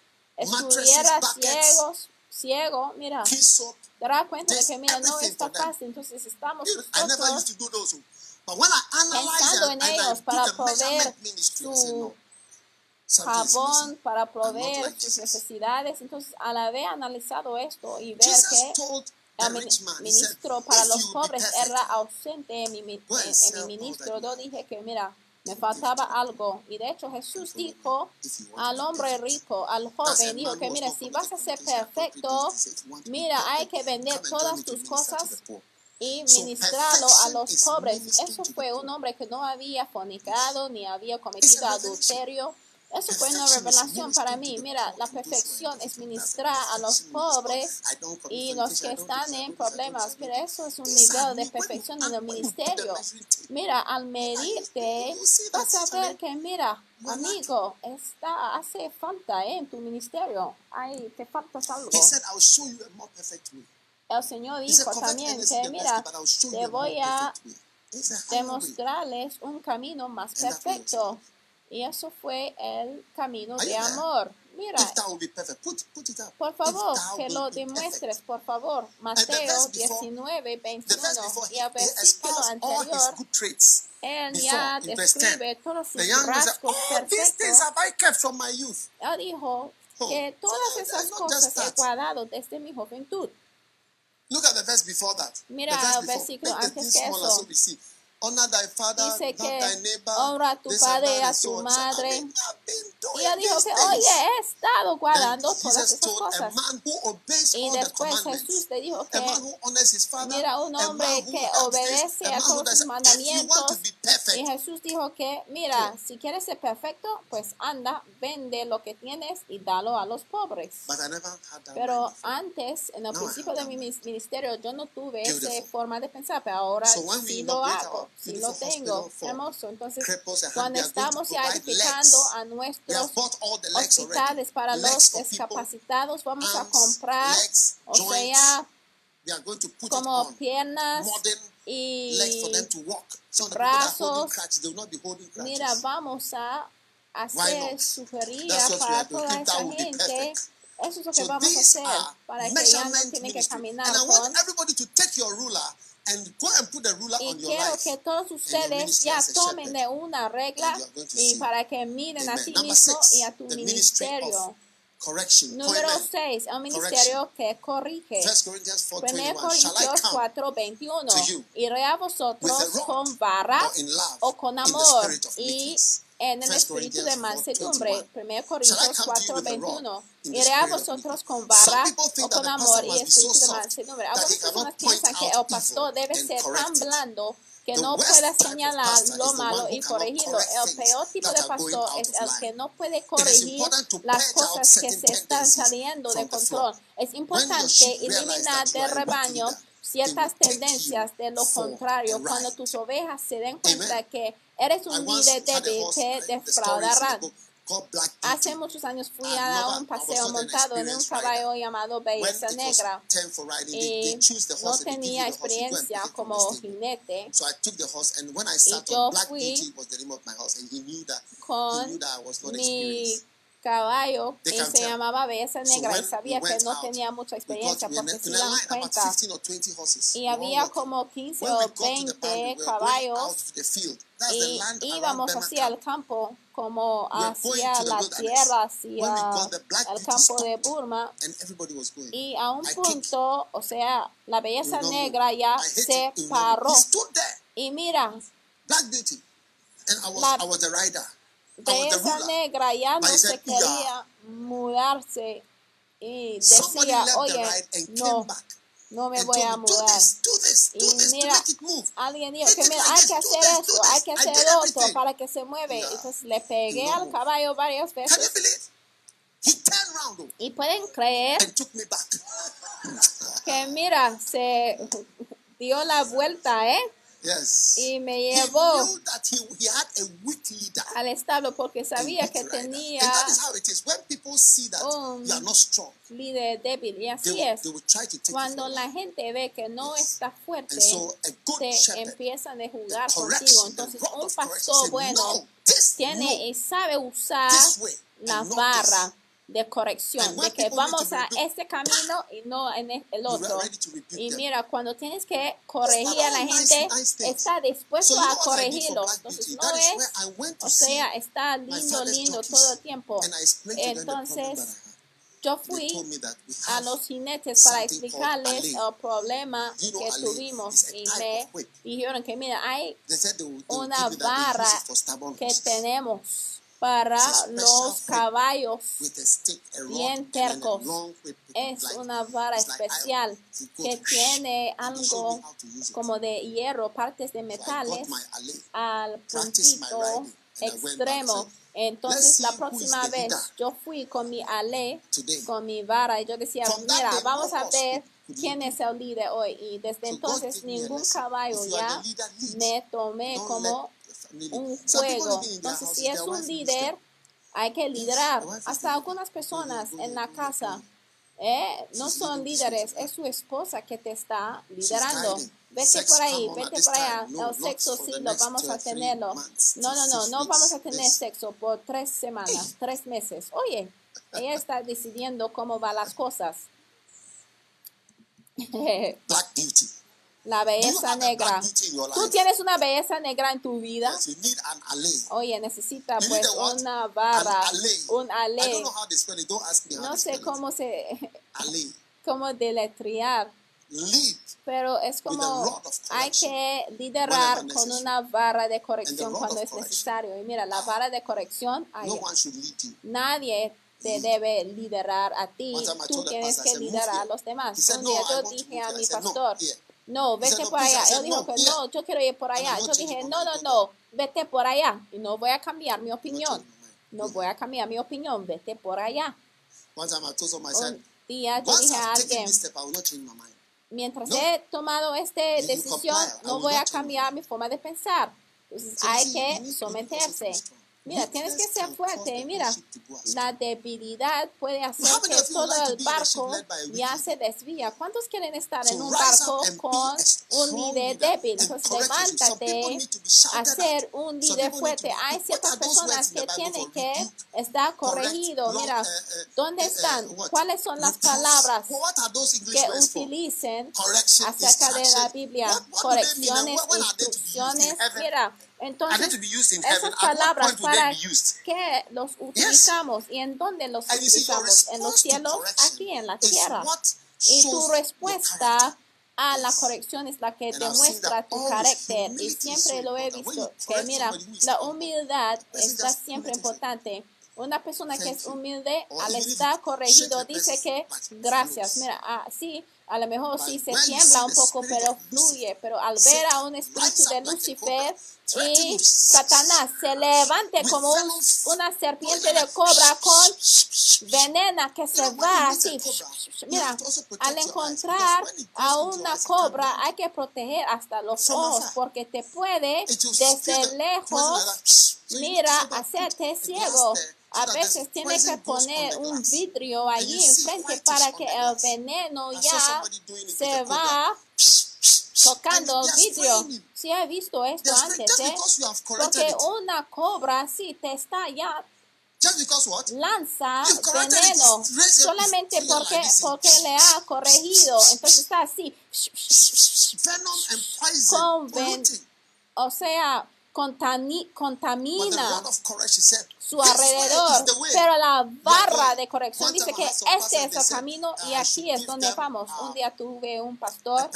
when I analyze pensando and, en and I ellos do para the proveer measurement ministry, I say, su no. Something is jabón para proveer sus necesidades. Entonces, al haber analizado esto y ver que el ministro para los pobres era ausente en mi, en- en mi ministro. Yo dije que, mira, me faltaba algo. Y de hecho Jesús dijo al hombre rico, al joven, dijo que, mira, si vas a ser perfecto, mira, hay que vender todas tus cosas y ministrarlo a los pobres. Eso fue un hombre que no había fornicado ni había cometido adulterio. Eso fue una revelación para mí. Mira, la perfección es ministrar a los pobres y los que están en problemas. Mira, eso es un nivel de perfección en el ministerio. Mira, al medirte, vas a ver que, mira, amigo, está, hace falta ¿eh? en tu ministerio. Ay, te faltas algo. He said, I'll show you a more perfect way. El Señor dijo también que, mira, te voy a demostrarles un camino más perfecto. Y eso fue el camino de amor. Mira, por favor, que lo demuestres, por favor. Mateo verse before- 19, The verse 21. before, Y el versículo anterior, good traits. él ya in verse 10. describe todos sus rasgos things perfectos. have I kept from my youth. Él dijo Oh, que todas esas cosas he guardado desde mi juventud. Mira el versículo antes que eso. Dice que honra a tu padre y a tu madre. Y él dijo que, oye, he estado guardando todas esas cosas. Y después. Jesús le dijo que Mira, un hombre que obedece a todos sus mandamientos. Y Jesús dijo que, mira, si quieres ser perfecto, pues anda, vende lo que tienes y dalo a los pobres. Pero antes, en el principio de mi ministerio, yo no tuve esa forma de pensar, pero ahora sí lo hago, sí lo tengo. Hermoso. Entonces, cuando estamos ya edificando a nuestros hospitales para los discapacitados, vamos a comprar, o sea, como piernas y brazos. Mira, vamos a hacer we para toda esa gente. Eso es lo que vamos a hacer para que ya no tienen que caminar con. Y on your quiero life. que todos ustedes ya tomen de una regla y para que miren a ti Number mismo six, y a tu ministerio. Número Point 6, el ministerio que corrige. First Corinthians 4:21. 1 Shall I Corintios come 4, 21. to you Iré a vosotros con vara o con amor y? En el 1 espíritu de mansedumbre. 4:21. 1 Corintios come to you 4, with a rod 21. in the Iré a vosotros con think o con amor y espíritu de mansedumbre. Algunas personas piensan que el pastor debe ser tan blando que no pueda señalar lo malo y corregirlo. El peor tipo de pastor es el que no puede corregir las cosas que se están saliendo de control. Es importante eliminar del rebaño ciertas tendencias de lo contrario. Cuando tus ovejas se den cuenta que eres un once líder had a débil, horse, te the story is in the defraudarán. Hace muchos años fui a dar un paseo montado en un caballo llamado Belleza Negra y no tenía experiencia como jinete. So I took the horse, and when I sat yo on Black fui Beauty was the name of my horse, and he knew that he con knew that I was not mi experienced. Caballo y se llamaba So Negra y when sabía we que no out, tenía mucha got experiencia porque se about cuenta. 15 or 20 horses. y había como 15 When o we got to the boundary, 20 we were going out caballos y íbamos hacia el Camp. campo como hacia la tierra, hacia el campo de Burma y a un punto, o sea, la belleza negra ya se paró. Y mira, La- Belleza ruler. negra ya no se quería mudarse y decía, oye, no, no me voy a mudar. Y mira. Alguien dijo que mira, hay que hacer esto, hay que hacer otro para que se mueve. Entonces le pegué al caballo varias veces y pueden creer que mira, se dio la vuelta, ¿eh? Yes. Y me llevó he that he, he had a weak leader al establo porque sabía que tenía un líder débil. Y así they, es. They will try to take Cuando la gente ve que no yes. está fuerte, so se empiezan a jugar contigo. Entonces, un pastor bueno no, tiene y sabe usar la barra de corrección, de que vamos a este camino y no en el otro. Y mira, cuando tienes que corregir a la gente, está dispuesto a corregirlo. Entonces, no es, o sea, está lindo, lindo todo el tiempo. Entonces, yo fui a los jinetes para explicarles el problema que tuvimos y me dijeron que, mira, hay una barra que tenemos para los caballos. bien tercos. Es una vara especial que tiene algo como de hierro, partes de metales al puntito extremo. Entonces la próxima vez yo fui con mi ale, con mi vara, y yo decía, mira, vamos a ver quién es el líder hoy. Y desde entonces ningún caballo ya me tomé como un juego. Entonces, si es un líder, hay que liderar. Hasta algunas personas en la casa eh, no son líderes, es su esposa que te está liderando. Vete por ahí, vete por allá. El sexo sí lo vamos a tenerlo. No, no, no, no vamos a tener sexo por tres semanas, tres meses. Oye, ella está decidiendo cómo van las cosas. [LAUGHS] la belleza negra. Tú tienes una belleza negra en tu vida. Oye, necesita pues una barra, un ale. No sé cómo se, [LAUGHS] cómo deletrear. Pero es como hay que liderar con una barra de corrección cuando es necesario. Y mira, la barra de corrección, hay. nadie te debe liderar a ti. Tú tienes que liderar a los demás. Un día yo dije a mi pastor, no, vete por allá. Él dijo no, yo quiero ir por allá. Yo dije, no, no, no, vete por allá. Y no voy a cambiar mi opinión. No voy a cambiar mi opinión, vete por allá. Un día yo dije a alguien, mientras he tomado esta decisión, no voy a cambiar mi forma de pensar. Pues Entonces hay que someterse. Mira, tienes que ser fuerte. Mira, la debilidad puede hacer que todo el barco ya se desvía. ¿Cuántos quieren estar en un barco con un líder débil? Pues levántate a ser un líder fuerte. Hay ciertas personas que tienen que estar corregido. Mira, ¿dónde están? ¿Cuáles son las palabras que utilicen acerca de la Biblia? Correcciones, instrucciones. Mira. Entonces, esas palabras para qué los utilizamos y en dónde los utilizamos, en los cielos, aquí en la tierra. Y tu respuesta a la corrección es la que demuestra tu carácter. Y siempre lo he visto, que mira, la humildad está siempre importante. Una persona que es humilde al estar corregido dice que gracias. Mira, así. Ah, a lo mejor sí se tiembla un poco, pero fluye. Pero al ver a un espíritu de Lucifer y Satanás se levante como un, una serpiente de cobra con venena que se va así. Mira, al encontrar a una cobra hay que proteger hasta los ojos porque te puede desde lejos, mira, hacerte ciego. A veces tiene que poner un vidrio allí enfrente para que el veneno ya se va tocando vidrio. Si he visto esto antes, porque ¿eh? una cobra si te está ya lanza veneno solamente porque, porque le ha corregido. Entonces está así. Con ven, o sea, contamina su alrededor. Pero la barra de corrección dice que este es el camino y aquí es donde vamos. Un día tuve un pastor,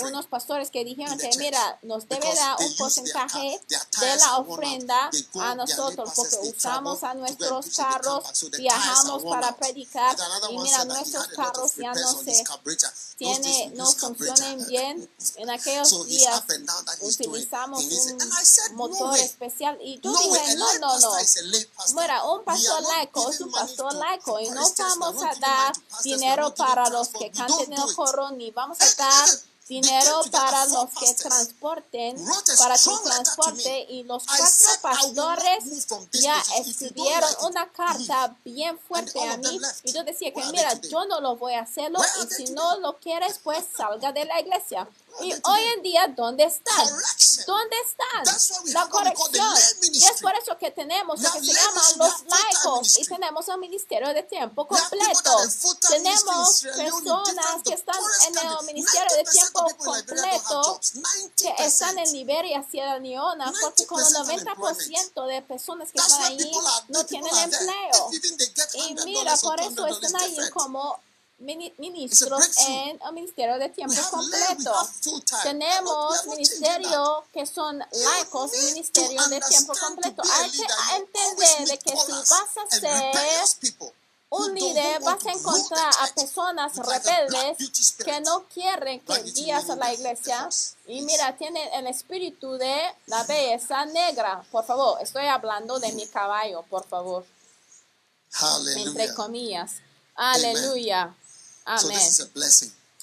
unos pastores que dijeron que mira, nos debe dar un porcentaje de la ofrenda a nosotros porque usamos a nuestros carros, viajamos para predicar y mira, nuestros carros ya no se tiene, no funcionan bien. En aquellos días utilizamos un motor especial y yo dije, no, no, no. Mira, un pastor laico es un pastor laico y no vamos a dar dinero para los que canten el coro ni vamos a dar dinero para los que transporten, para su transporte y los cuatro pastores ya escribieron una carta bien fuerte a mí y yo decía que mira, yo no lo voy a hacerlo y si no lo quieres pues [LAUGHS] salga de la iglesia. Y hoy en día, ¿dónde están? ¿Dónde están? La corrección. Y es por eso que tenemos lo que se llama los laicos y tenemos un ministerio de tiempo completo. Tenemos personas que están en el ministerio de tiempo grupos completos que están en Liberia, Sierra Leona, porque como 90% de personas que están ahí no tienen empleo. Y mira, por eso están ahí como ministros en el ministerio de tiempo completo. Tenemos ministerios que son laicos, ministerios de tiempo completo. Hay que entender de que si vas a ser un líder vas a encontrar a personas rebeldes que no quieren que guías a la iglesia. Y mira, tienen el espíritu de la belleza negra. Por favor, estoy hablando de mi caballo, por favor. Entre comillas. Aleluya. Amén.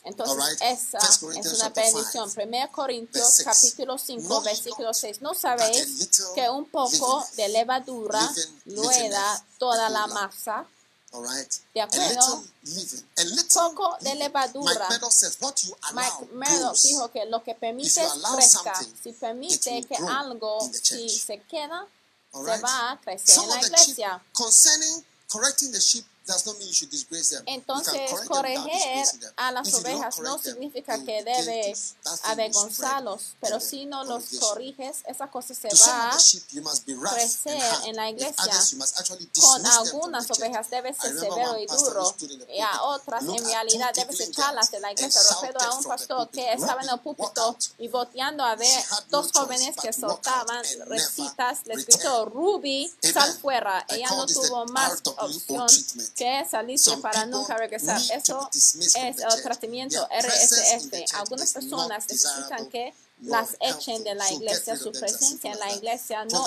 Entonces, esa es una bendición. 1 Corintios capítulo 5, versículo 6. No sabéis que un poco de levadura lueda toda la masa. All right. A little living, a little poco de levadura. Says, what you allow Mike dijo que lo que permite crezca. Si permite que algo, si se queda, right. se va a crecer en la iglesia. Sheep, concerning correcting the sheep, Entonces, corregir a las ovejas no significa que debe avergonzarlos, pero si no los corriges, esa cosa se va a crecer en la iglesia. Con algunas ovejas debe ser severo y duro, y a otras en realidad debes echarlas de la iglesia. Recuerdo a un pastor que estaba en el púlpito y boteando a ver dos jóvenes que soltaban recitas, les gritó, Ruby, sal fuera. Ella no tuvo más opción que saliste para nunca regresar. Eso es el tratamiento RSF. Algunas personas necesitan que las echen de la iglesia, su presencia en la iglesia. No,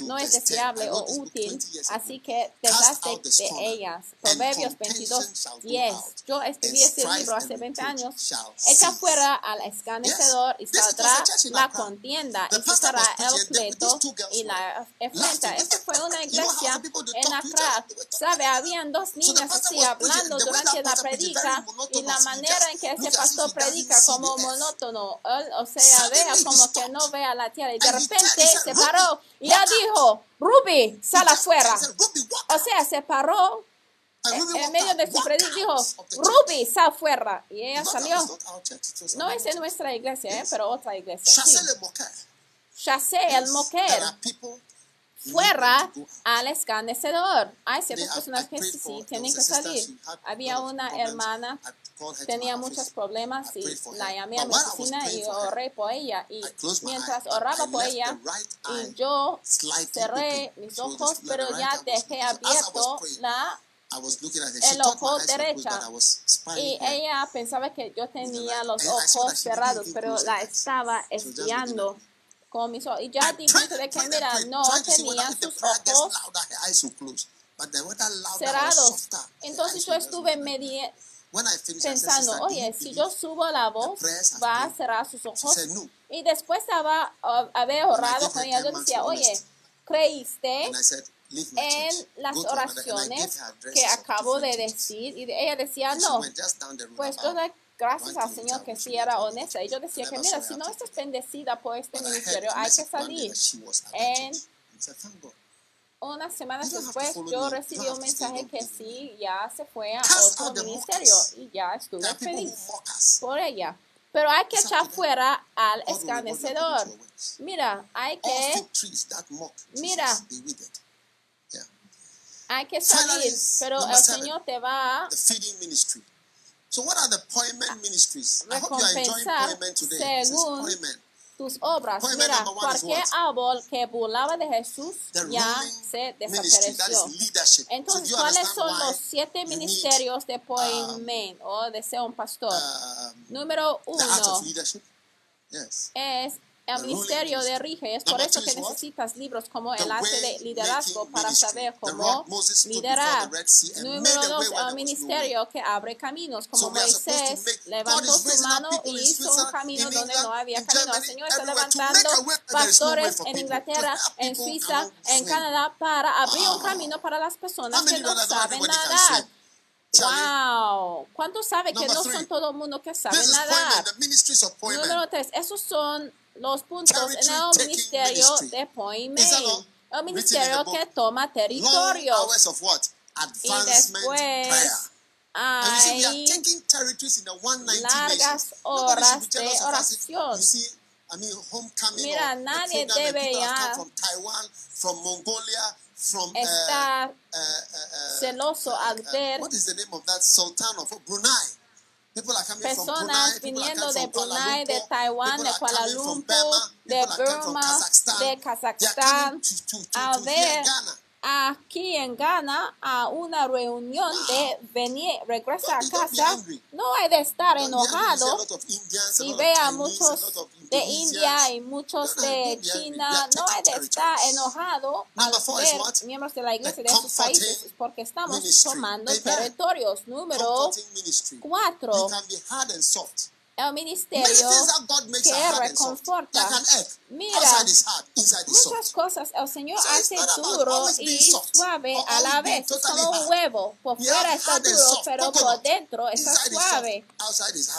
no es deseable o útil, así que deshaste de ellas. Proverbios 22, 10. Yo escribí este libro hace 20 años. Echa fuera al escarnecedor y saldrá la contienda y cesará el pleito y la afrenta. Esta fue una [LAUGHS] iglesia en Accra. ¿Sabe? Habían dos niños así hablando durante la predica y la manera en que ese pastor predica como monótono, o sea, ella vea como que no vea la tierra. Y de repente se paró y ya dijo, Ruby, sal afuera. O sea, se paró en medio de su predic dijo, Ruby, sal afuera. Y ella salió. No es en nuestra iglesia, ¿eh? pero otra iglesia. Sí. El moquer fuera al escarnecedor. Hay ciertas personas que sí tienen que salir. Había una hermana, tenía muchos problemas y la llamé a mi oficina y oré por ella. Y mientras oraba por ella, y yo cerré mis ojos, pero ya dejé abierto la el ojo derecha. y ella pensaba que yo tenía los ojos cerrados pero la estaba espiando con mis ojos. Y ya dijo de que, mira, no tenía sus ojos cerrados. Entonces yo estuve medio pensando, oye, si yo subo la voz, va a cerrar sus ojos. Y después estaba, haber orado con ella. Yo decía, oye, creíste en las oraciones que acabo de decir. Y ella decía, no, pues yo gracias al Señor que sí era honesta. Ella decía que, mira, si no estás bendecida por este ministerio, hay que salir. En unas semanas después, yo recibí un mensaje que sí, ya se fue a otro ministerio y ya estuve feliz por ella. Pero hay que echar fuera al escarnecedor. Mira, hay que... Mira, hay que salir, pero el Señor te va So what are the poignant ministries? I hope you are enjoying poignant today. Según tus obras. Mira, cualquier árbol que de Jesús ya se desapareció. Entonces, ¿cuáles son los siete ministerios de poignant um, o de ser un pastor? Um, Número uno es el there was no way. ministerio que abre caminos, como So we are supposed to Moisés make- God levantó is su raising up mano people y in hizo un camino in donde no había in camino. El Señor está levantando pastores en Inglaterra, en Suiza, en. Canadá para abrir un Ah. camino para las personas que no saben nadar. Wow, ¿cuántos sabe que no son todo el mundo que sabe nadar? Número tres, esos son los puntos en el ministerio de all? El ministerio que toma what? Y después hay taking territories in the 190 largas horas de oración. you see, I mean, homecoming Mira, nadie debe ya come from Taiwan, from Mongolia, from estar uh, uh, uh, celoso al ver what is the name of that sultan of Brunei? Personas viniendo de Brunei, de Taiwán, de Kuala Lumpur, Burma, de Burma, Kazakhstan. de Kazajstán, a ver. Aquí en Ghana a una reunión de venir, regresa a casa. No hay de estar enojado of ve a muchos de. India y muchos de China. No hay de estar enojado al ver miembros de la iglesia de esos países porque estamos tomando territorios. Número cuatro, el ministerio que reconforta. Mira, Muchas cosas el Señor hace duro y suave a la vez. Es como un huevo. Por fuera está duro, pero por dentro está suave.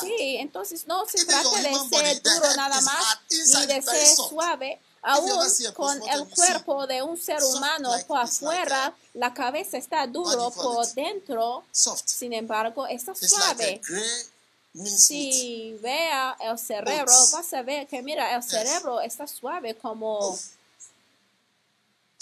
Sí, entonces no se trata de ser duro nada más ni de ser suave. Aún con el cuerpo de un ser humano por afuera, la cabeza está duro, por dentro, sin embargo, está suave. Si vea el cerebro, vas a ver que mira, el cerebro está suave como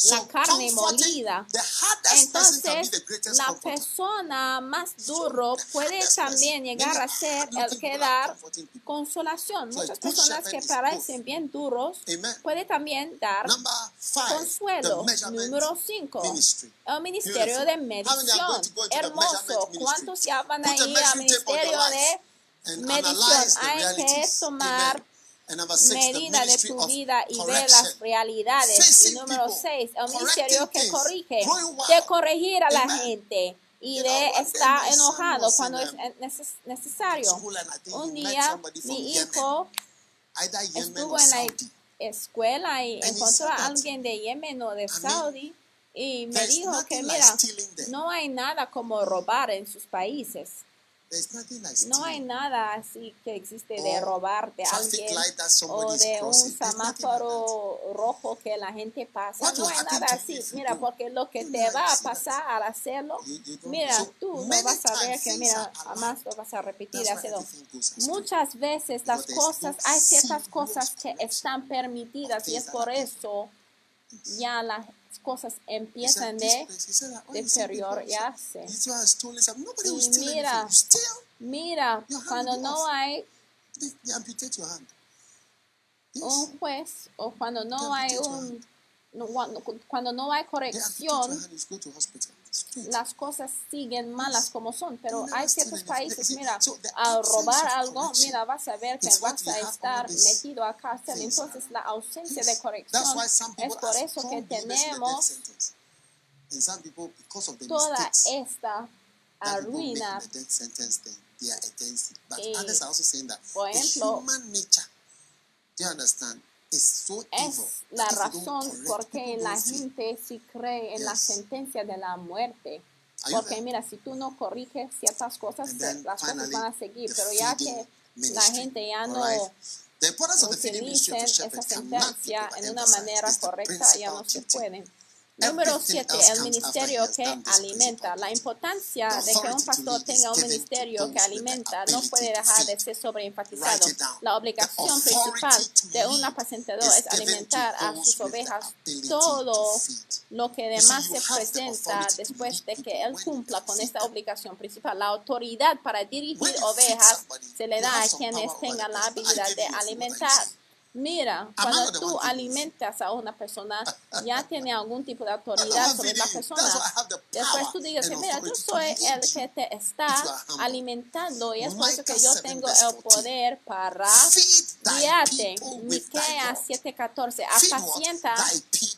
la carne molida. The hardest person can be Entonces, the greatest la persona más duro puede también llegar a ser el que dar consolación. Muchas personas que parecen bien duros Amen. puede también dar consuelo. Número 5. ministry. El ministerio de medición. Hermoso. ¿Cuántos ya van a ir al ministerio de medición? Hay que tomar medida de tu vida y ver las realidades. Y número 6, el ministerio que corrige, de corregir a la gente y de estar enojado cuando es neces- necesario. Un día mi hijo estuvo en la escuela y encontró a alguien de Yemen o de Saudi y me dijo que mira, no hay nada como robar en sus países. No hay nada así que existe de Or robar de traffic alguien o de un semáforo rojo que la gente pasa. No hay nada así. Mira, porque lo que te va a pasar al hacerlo, mira, tú no vas a ver que, mira, jamás lo vas a repetir, hacerlo. Muchas veces las cosas, hay ciertas cosas que están permitidas y es por eso ya las cosas empiezan "This de people, deteriorarse. Y steal mira, Mira, cuando no hay un juez o cuando no hay un cuando, no hay corrección, las cosas siguen malas como son, pero hay ciertos países, mira, al robar algo, mira, vas a ver que vas a estar metido a cárcel, entonces la ausencia de corrección es people por eso que tenemos toda esta that por ejemplo, Es la razón por qué la gente sí cree en la sentencia de la muerte. Porque mira, si tú no corriges ciertas cosas, las cosas van a seguir. Pero ya que la gente ya no ministry utilicen esa sentencia en una manera correcta, ya no se duty. Número Everything 7, else el ministerio que alimenta. La importancia de que un pastor tenga un ministerio que alimenta no puede dejar de ser sobreenfatizado. La obligación principal de un apacentador es alimentar a sus ovejas todo lo que demás se presenta después de que él cumpla con esta obligación principal. La autoridad para dirigir When you feed ovejas somebody, se Mira, cuando tú alimentas a una persona, [LAUGHS] ya tiene algún tipo de autoridad sobre la persona. Después tú dices, mira, yo soy el que te está alimentando y es por eso que yo tengo el poder para guiarte. Miqueas 7:14, apacienta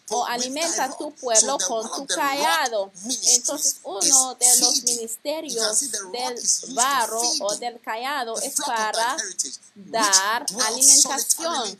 o alimenta tu pueblo con tu callado. Entonces uno de los ministerios del barro o del callado es para dar alimentación.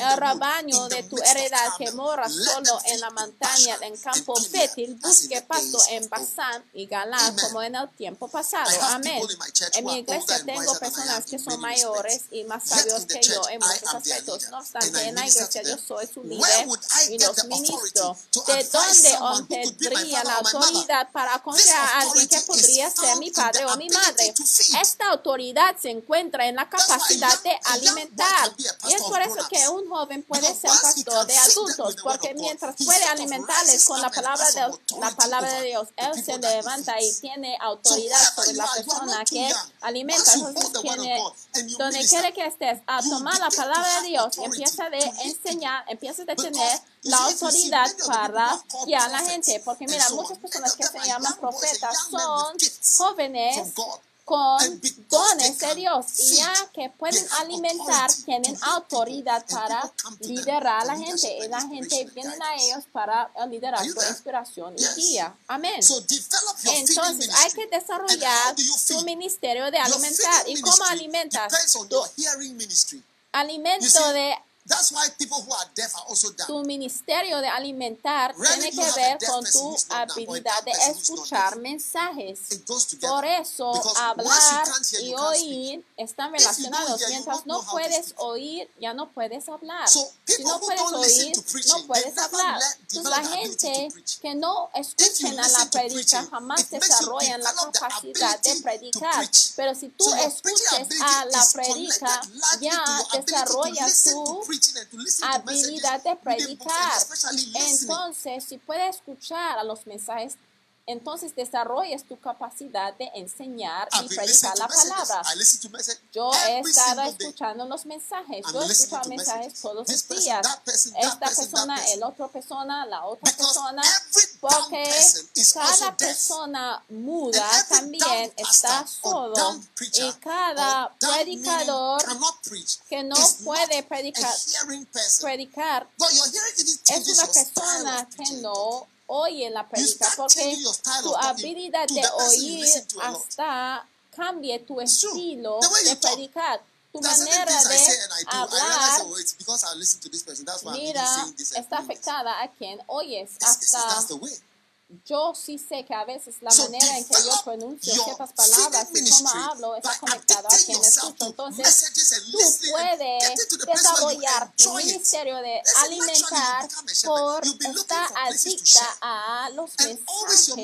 el rebaño de tu heredad que mora solo en la montaña, en campo fértil, busque pasto en Bazán y Galán como en el tiempo pasado. Amén. En mi iglesia tengo personas que son mayores y más sabios que yo en muchos aspectos. No obstante, en la iglesia yo soy su líder y los ministro. ¿De dónde obtendría la autoridad para confiar a alguien que podría ser mi padre o mi madre? Esta autoridad se encuentra en la capacidad de alimentar. Y es por eso que un joven puede ser pastor de adultos, porque mientras puede alimentarles con la palabra de, la palabra de Dios, Él se levanta y tiene autoridad sobre la persona que alimenta. Tiene, donde quiere que estés, a tomar la palabra de Dios, empieza de enseñar, empieza de tener la autoridad para guiar a la gente. Porque mira, muchas personas que se llaman profetas son jóvenes con, con ese Dios. Y ya que pueden alimentar, tienen autoridad para liderar a la gente. Y la gente viene a ellos para eh, liderar su inspiración y guía. Amén. Entonces hay que desarrollar su ministerio de alimentar. ¿Y cómo alimentas? Alimento de That's why people who are deaf are also. Tu ministerio de alimentar tiene que ver con tu habilidad de escuchar mensajes. Por eso hablar y oír están relacionados. Mientras no puedes oír, ya no puedes hablar. Si no puedes oír, no puedes hablar. Entonces la gente que no escuchen a la predica jamás desarrollan la capacidad de predicar. Pero si tú escuches a la predica, ya desarrollas tu habilidad de predicar. Entonces, si puede escuchar a los mensajes entonces desarrollas tu capacidad de enseñar y predicar la palabra. Yo he estado escuchando los mensajes. Yo escucho mensajes todos los días. Esta persona, el otra persona, la otra persona. Porque cada persona muda también está solo. Y cada predicador que no puede predicar, predicar es una persona que no oye la predica, porque tu habilidad de oír hasta cambie tu estilo de predicar tu manera de hablar. mira, está afectada a quien oyes hasta yo sí sé que a veces la manera en que yo pronuncio ciertas palabras y cómo hablo está conectado a quien escucho. Entonces, tú puedes desarrollar tu ministerio de alimentar por estar adicta a los mensajes.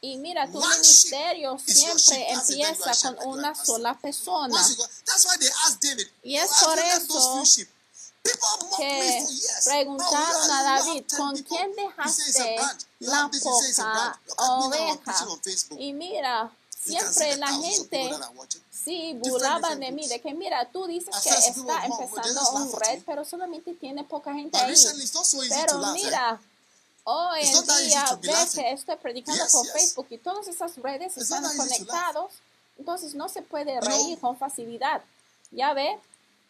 Y mira, tu ministerio siempre empieza con una sola persona. Y es por eso que preguntaron a David, ¿con quién dejaste la poca oveja? Y mira, siempre la gente sí burlaban de mí, de que mira, tú dices que está empezando un red, pero solamente tiene poca gente ahí. Pero mira, hoy en día ves que estoy predicando por Facebook y todas esas redes están conectados, entonces no se puede reír con facilidad. Ya ve,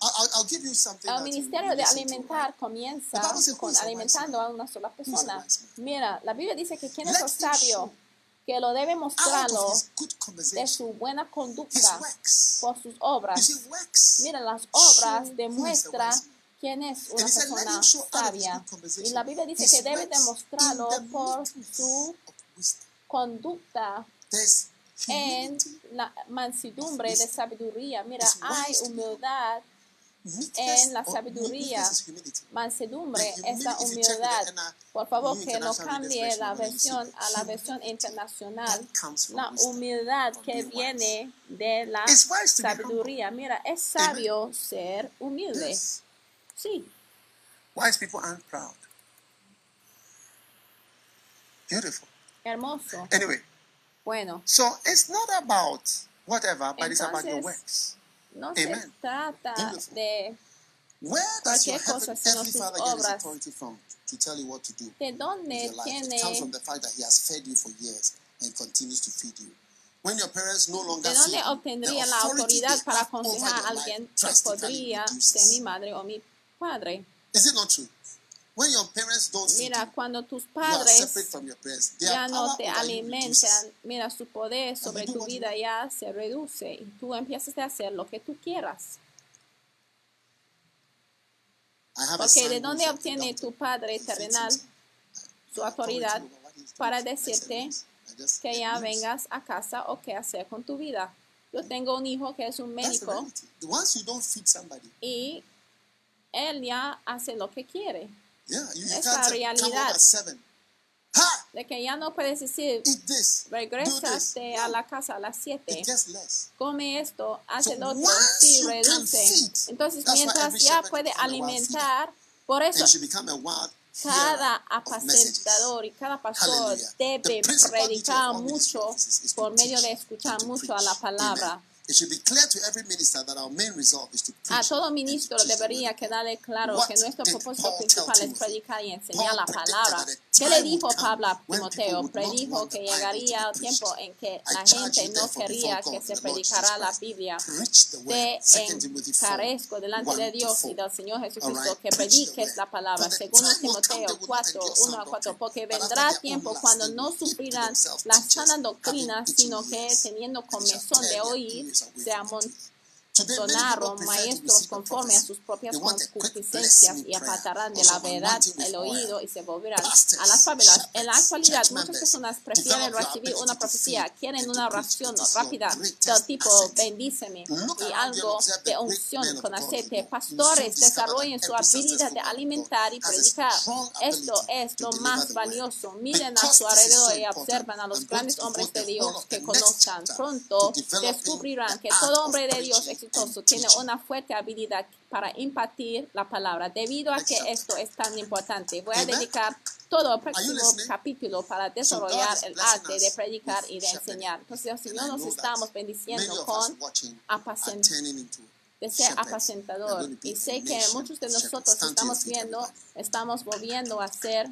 I'll, I'll el ministerio de alimentar comienza con alimentando a una sola persona. Mira, la Biblia dice que quien es el sabio, que lo debe mostrarlo de su buena conducta por sus obras. Mira, las obras demuestran quién es una persona sabia. Y la Biblia dice que debe demostrarlo por su conducta en la mansedumbre de sabiduría. Mira, hay humildad en la sabiduría, mansedumbre, esa humildad. Por favor, que no cambie la versión a la versión internacional. La humildad que viene de la sabiduría. Mira, es sabio ser humilde. Sí. Wise people aren't proud. Beautiful. Hermoso. Anyway. Bueno. So it's not about whatever, but it's about your works no se Amen. trata Beautiful. de Where does your Cualquier cosa, sino tus Father get his obras. authority from to tell you what to do ¿De dónde tiene, from the fact that He has fed you for years and continues to feed you. When your parents no longer de dónde obtendría la autoridad para aconsejar a alguien que podría ser mi madre o mi padre? Is it not true? When your parents don't Mira, cuando tus padres ya no te alimentan, mira, su poder sobre tu you vida ya se reduce y tú empiezas a hacer lo que tú quieras. Porque de dónde obtiene tu padre terrenal su autoridad para decirte que ya vengas a casa o qué hacer con tu vida? Yo tengo un hijo que es un médico y él ya hace lo que quiere. Yeah, you, you Es can't la say, come home realidad. Ha! De que ya no puedes decir, regresaste a la casa a las 7. It gets less. come esto, haz el otro, sí, reduce. Entonces, mientras ya puede alimentar, por eso cada apacentador y cada pastor debe predicar mucho por medio de escuchar mucho a la palabra. Amen. It should be clear to every minister that our main resolve is to A todo ministro debería quedarle claro que nuestro propósito principal es predicar y enseñar la palabra. ¿Qué le dijo Pablo a Timoteo? Predijo que llegaría el tiempo en que la gente no quería que se predicara la Biblia. Te 2 Timothy 4, encarezco delante 1 de Dios 4. y del Señor Jesucristo que prediques la palabra. They Timoteo will not 4, endure 1 a sound 4, doctrine, porque vendrá tiempo cuando no sufrirán themselves la teachers, sana doctrina, having sino que teniendo comezón de oír, ears to maestros conforme a sus propias concupiscencias y apartarán de la verdad el oído y se volverán a las favelas. En la actualidad, muchas personas prefieren recibir una profecía, quieren una oración rápida del tipo bendíceme y algo de unción con aceite. Pastores desarrollen su habilidad de alimentar y predicar. Esto es lo más valioso. Miren a su alrededor y observan a los grandes hombres de Dios que conozcan pronto descubrirán que todo hombre de Dios preaching exitoso tiene una fuerte habilidad para impartir la palabra. Debido a que esto es tan importante, voy a dedicar todo el próximo capítulo para desarrollar el arte de predicar y de enseñar. Entonces, el Señor nos estamos bendiciendo con watching are apacen- turning into de ser apacentador. Y sé que muchos de nosotros estamos viendo, estamos volviendo a ser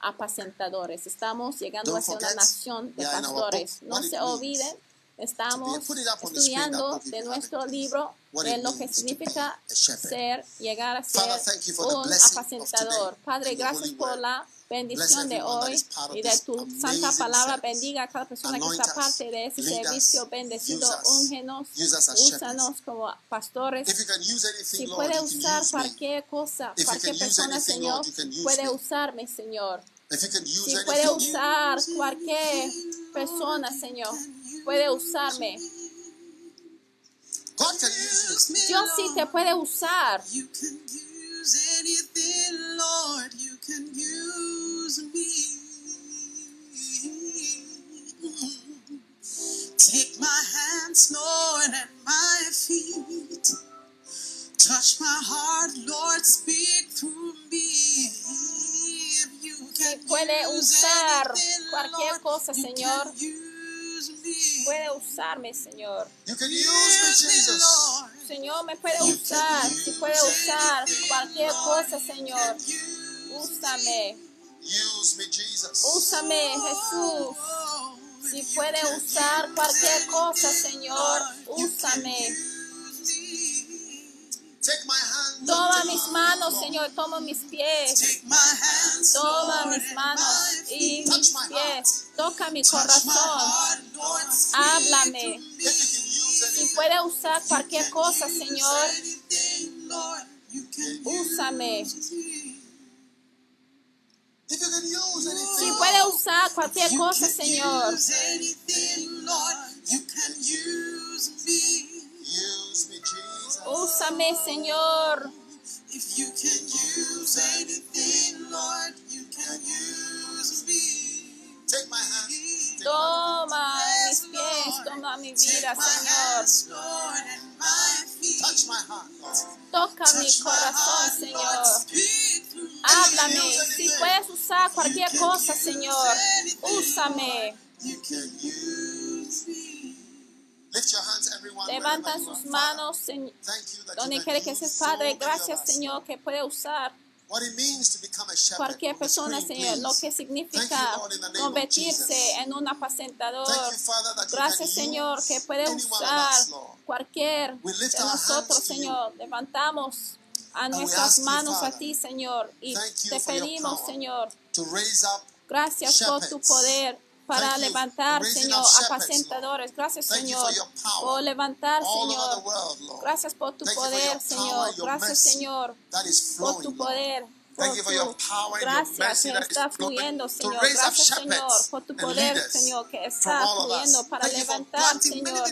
apacentadores. Estamos llegando Don't a ser una nación de pastores. No se olviden, estamos estudiando de nuestro libro de lo que significa ser, llegar a ser un apacentador. Padre, gracias por la bendición de hoy y de tu santa palabra. Bendiga a cada persona que está parte de ese servicio. Bendecido. Úngenos, úsanos como pastores. Si puede usar cualquier cosa, cualquier persona, Señor, puede me. usarme, Señor. Si puede usar cualquier persona, Señor, puede usarme. Dios sí te puede usar. You can use anything, Lord. You can use me. Take my hands, Lord, and my feet. Touch my heart, Lord. Speak through me. If you can puede use usar cualquier cosa, Señor. Puede usarme, Señor. You can Use use me, me, Jesus. Lord. Señor, me puede usar. Si puede usar cualquier cosa, Señor. Úsame. Úsame, Jesús. Si puede usar cualquier cosa, Señor, úsame. Take my. Toma mis manos, Señor, toma mis pies. Toma mis manos y mis pies. Toca mi corazón. Háblame. Si puede usar cualquier cosa, Señor, úsame. Si puede usar cualquier cosa, Señor, úsame, Señor. If you can use anything, Lord, you can use me. Take my hand. Take my Toma mis pies, toma mi vida, Señor. hands, Lord, and my feet. Touch my heart, Lord. Toca mi Touch corazón, heart, Señor. Háblame. Si puedes usar cualquier cosa, Señor, úsame. You can use me. Levantan sus manos, Señor, donde quiere que seas Padre. Gracias, Señor, que puede usar cualquier persona, Señor, lo que significa convertirse en un apacentador. Gracias, Señor, que puede usar cualquier de nosotros, Señor. Levantamos a nuestras manos a ti, Señor, y te pedimos, Señor, gracias por tu poder para levantar, Señor, apacentadores. Gracias, Señor, por oh, levantar, Señor. Gracias por tu poder, Señor. Gracias, Señor, por tu poder. Thank you for your power and gracias está fluyendo, Señor. Gracias, Señor, por tu poder, Señor, que está fluyendo para levantar, Señor,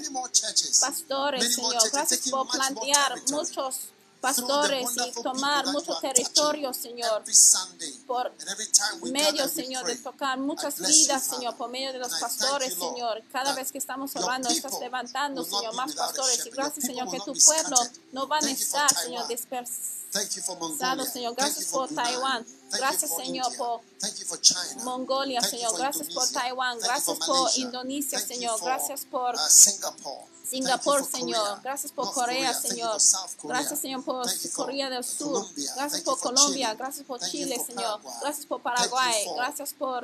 pastores, Señor. Gracias por plantear muchos pastores y tomar muchos territorios, Señor, por medio, Señor, de tocar muchas vidas, Señor, por medio de los pastores, Señor. Cada vez que estamos orando, estás levantando, Señor, más pastores. Y gracias, Señor, que tu pueblo no va a estar, Señor, dispersado, Señor. Gracias por Taiwán. Gracias, Señor, por Mongolia, Señor. Gracias por Taiwán. Gracias por Indonesia, Señor. Gracias por Singapur, Señor. Gracias por Corea, Señor. Gracias, Señor, por Corea del Sur. Gracias por Colombia. Gracias por Chile, Señor. Gracias por Paraguay. Gracias por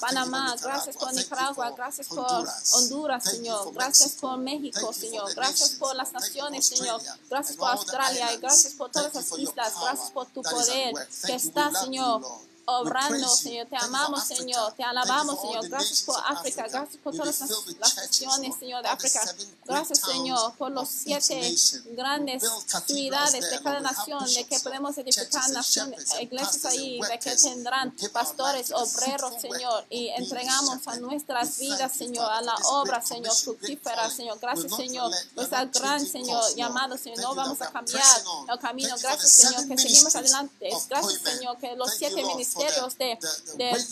Panamá. Gracias por Nicaragua. Gracias por Honduras, Señor. Gracias por México, Señor. Gracias por las naciones, Señor. Gracias por Australia gracias por todas las islas. Gracias por tu poder que está, Señor Señor. obrando, Señor. Te amamos, Señor. Te alabamos, Señor. Gracias por África. Gracias por todas las naciones, Señor, de África. Gracias, Señor, por los siete grandes ciudades de cada nación, de que podemos edificar naciones, iglesias ahí, de que tendrán pastores, obreros, Señor. Y entregamos a nuestras vidas, Señor, a la obra, Señor, fructífera, Señor. Gracias, Señor. Nuestra gran, Señor, llamado, Señor. No vamos a cambiar el camino. Gracias, Señor, que seguimos adelante. Gracias, Señor, que los siete ministerios ministerios de, del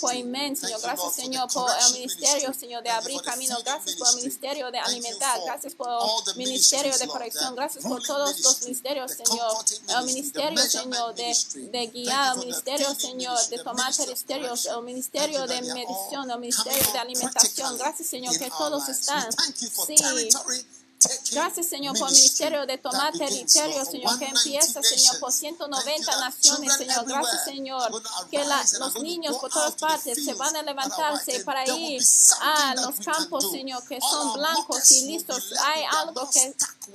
Poimen, Señor. Gracias, Señor, por el ministerio, Señor, de abrir camino. Gracias por el ministerio de alimentar. Gracias por el ministerio de corrección. Gracias por todos los ministerios, Señor. El ministerio, Señor, de, de guiar. El ministerio, Señor, de tomar ministerios. El ministerio de medición. El ministerio de alimentación. Gracias, Señor, que todos están. Sí. Gracias, Señor, por el ministerio de tomar territorio, Señor, que empieza, Señor, por 190 naciones, Señor. Gracias, Señor, que la, los niños por todas partes se van a levantarse para ir a los campos, Señor, que son blancos y listos. Hay algo que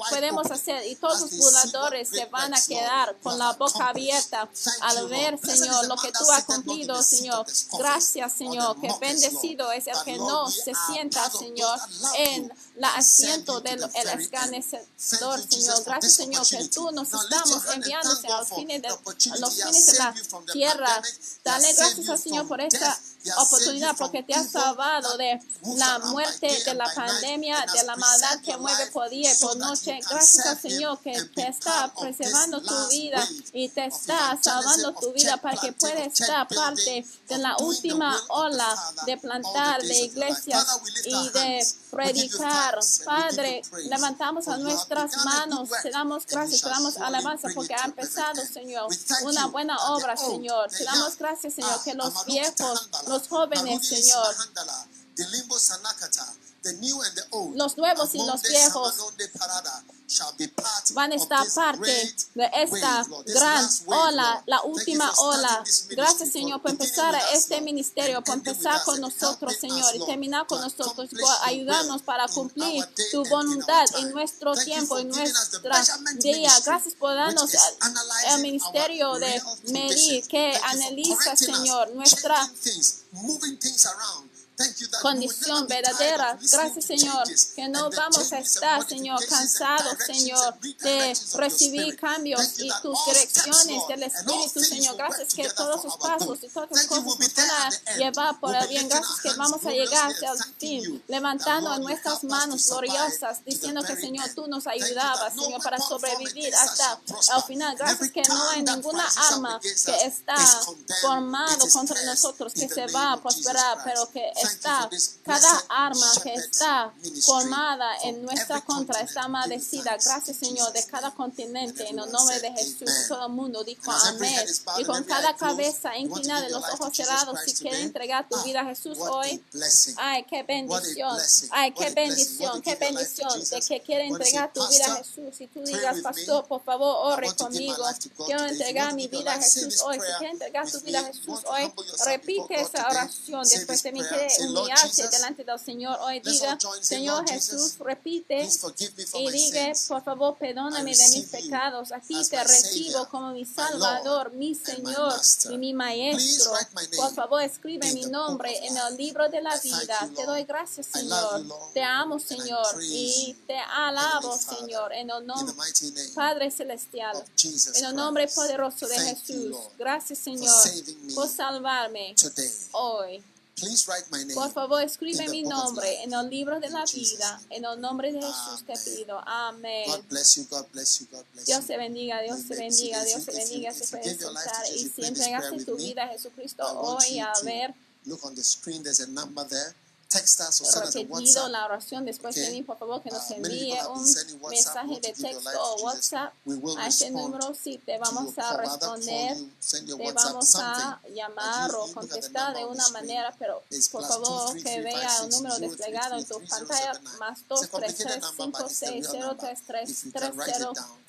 podemos hacer y todos los burladores se van a quedar con la boca abierta al ver, Señor, lo que tú has cumplido, Señor. Gracias, Señor, que bendecido es el que no se sienta, Señor, en la asiento del de escanecedor, Señor. Gracias, Señor, que tú nos estamos enviando a los fines de, los fines de la tierra. Dale gracias al Señor por esta oportunidad porque te has salvado de la muerte, de la pandemia, de la maldad que mueve por día y por noche. Gracias al Señor que te está preservando tu vida y te está salvando tu vida para que puedas estar parte de la última ola de plantar de iglesias y de predicar. Padre, levantamos a nuestras manos, te damos gracias, te damos alabanza porque ha empezado, Señor, una buena obra, Señor. Te damos gracias, Señor, que los viejos los jóvenes, Señor los nuevos y los viejos van a estar parte de esta gran ola, la última ola. Gracias, Señor, por empezar este ministerio, por empezar con nosotros, Señor, y terminar con nosotros, ayudarnos para cumplir tu voluntad en nuestro tiempo, en nuestro día. Gracias por darnos el ministerio de medir, que analiza, Señor, nuestra and cansados, directions Señor, and de redirections of your recibir spirit. cambios Thank you y that tus direcciones del Espíritu, Señor. Gracias que todos sus pasos y todas you, cosas van a llevar por el bien. Gracias que vamos a llegar hasta el fin, levantando nuestras manos gloriosas, diciendo que, Señor, tú nos ayudabas, no Señor, para sobrevivir hasta el final. Gracias que no hay ninguna arma que está formado contra nosotros que se va a prosperar, pero que Thank está, cada arma que está formada en nuestra contra está maldecida. Gracias, Señor, de cada continente, en el nombre de Jesús. Todo el mundo dijo amén. Y con cada cabeza inclinada y los ojos cerrados, si quiere entregar tu vida a Jesús hoy, ay, qué bendición, ay, qué bendición, qué bendición de que quiere entregar tu vida a Jesús. Y tú digas, pastor, por favor, ore conmigo. Quiero entregar mi vida a Jesús hoy. Si quieres entregar tu vida a Jesús hoy, repite esa oración después de mí. Quiere humillarse delante del Señor hoy. Diga, Señor Jesús, repite y diga, por favor, perdóname de mis pecados. Aquí te recibo como mi Salvador, mi Señor y mi Maestro. Por favor, escribe mi nombre en el libro de la vida. Te doy gracias, Señor. Te amo, Señor, y te alabo, Señor, en el nombre Padre Celestial, en el nombre poderoso de Jesús. Gracias, Señor, por salvarme hoy. Por favor, escribe mi nombre en el libro de la vida. En el nombre de Jesús te pido. Amén. Dios te bendiga, Dios te bendiga, Dios te bendiga. Se puede sentar. Y si entregaste tu vida a Jesucristo hoy a ver repetido la oración después de mí, por favor que nos envíe un mensaje de texto o WhatsApp a este número. Si te vamos a responder, te vamos a llamar o contestar de una manera, pero por favor que vea el número desplegado en tu pantalla, más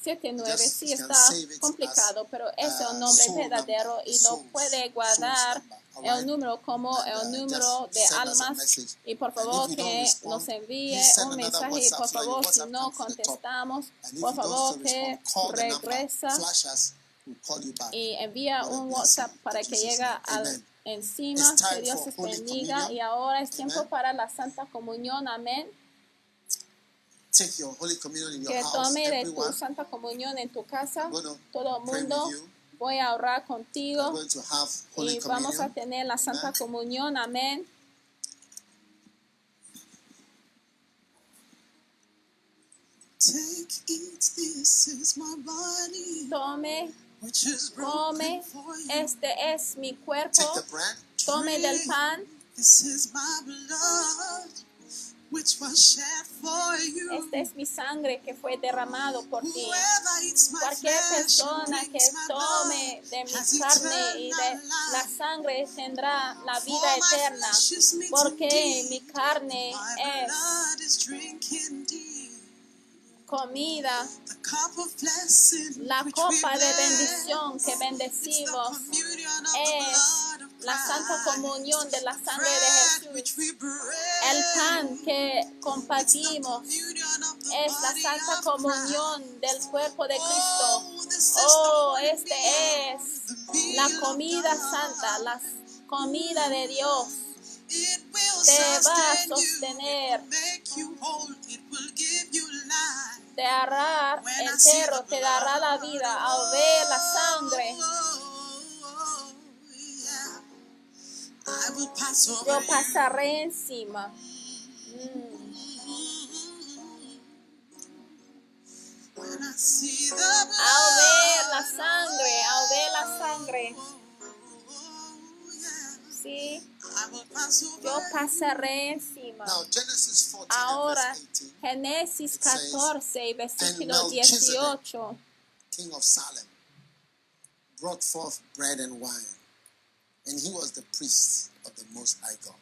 23356033379. Sí está complicado, pero es el nombre verdadero y lo puede guardar el número como el número de almas. y por favor que nos envíe un mensaje por favor si no contestamos por favor que regresa y envía un WhatsApp para que llegue al encima. Que Dios te bendiga y ahora es tiempo para la Santa Comunión. Amén que tome de tu Santa Comunión en tu casa todo el mundo voy a orar contigo y vamos a tener la Santa Comunión. Amén. Tome, tome, este es mi cuerpo. Tome del pan. Esta es mi sangre que fue derramado por ti. Cualquier persona que tome de mi carne y de la sangre tendrá la vida eterna, porque mi carne es comida, la copa de bendición que bendecimos es la santa comunión de la sangre de Jesús. El pan que compartimos es la santa comunión del cuerpo de Cristo. Oh, este es la comida santa, la comida de Dios. Te va a sostener. Te hará entero, te dará la vida al ver la sangre Yo pasaré encima. Mm. Al ver la sangre, al ver la sangre. Sí, yo pasaré encima. Ahora, Génesis 14, versículo 18. King of Salem brought forth bread and wine. And he was the priest of the Most High God.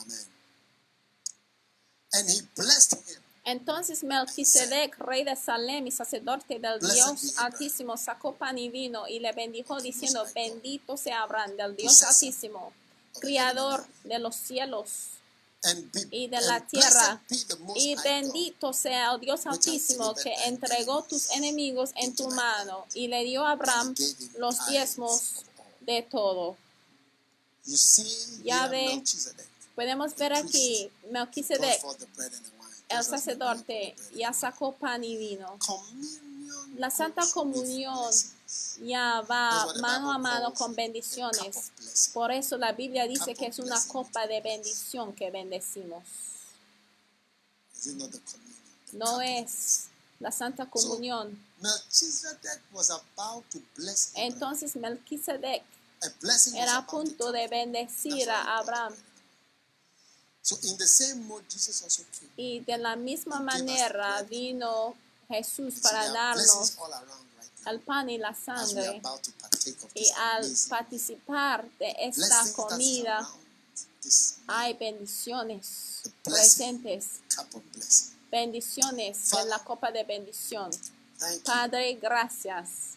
Amen. And he blessed him. Entonces Melquisedec, rey de Salem y sacerdote del Dios Altísimo, sacó pan y vino y le bendijo diciendo, bendito sea Abraham del Dios Altísimo, criador de los cielos y de la tierra. Y bendito sea el Dios Altísimo que entregó tus enemigos en tu mano y le dio a Abraham los diezmos de todo. Ya ve, podemos ver aquí Melquisedec, el sacerdote, ya sacó pan y vino. La Santa Comunión ya va mano a mano con bendiciones. Por eso la Biblia dice que es una copa de bendición que bendecimos. No es la Santa Comunión. Entonces Melquisedec era a punto de bendecir a Abraham. Y de la misma manera vino Jesús para darnos el pan y la sangre. Y al participar de esta comida hay bendiciones presentes. Bendiciones en la copa de bendición. Padre, gracias.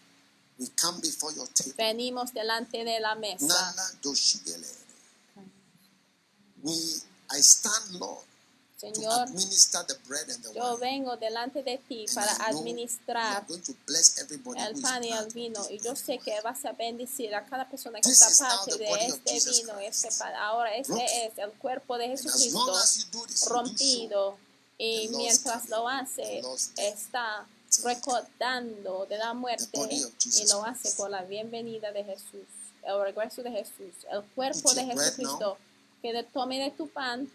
We come before your table. Venimos delante de la mesa. Nana. We, I stand, Lord, to Señor, administer the bread and the yo vengo delante de ti And para administrar going to bless everybody el pan y el vino y yo sé que vas a bendecir a cada persona que está parte de este vino este pan. Ahora este es el cuerpo de as Jesucristo as this, rompido y mientras lo hace está recordando de la muerte y lo hace por la bienvenida de Jesús, el regreso de Jesús, el cuerpo de Jesucristo. Que tome de tu pan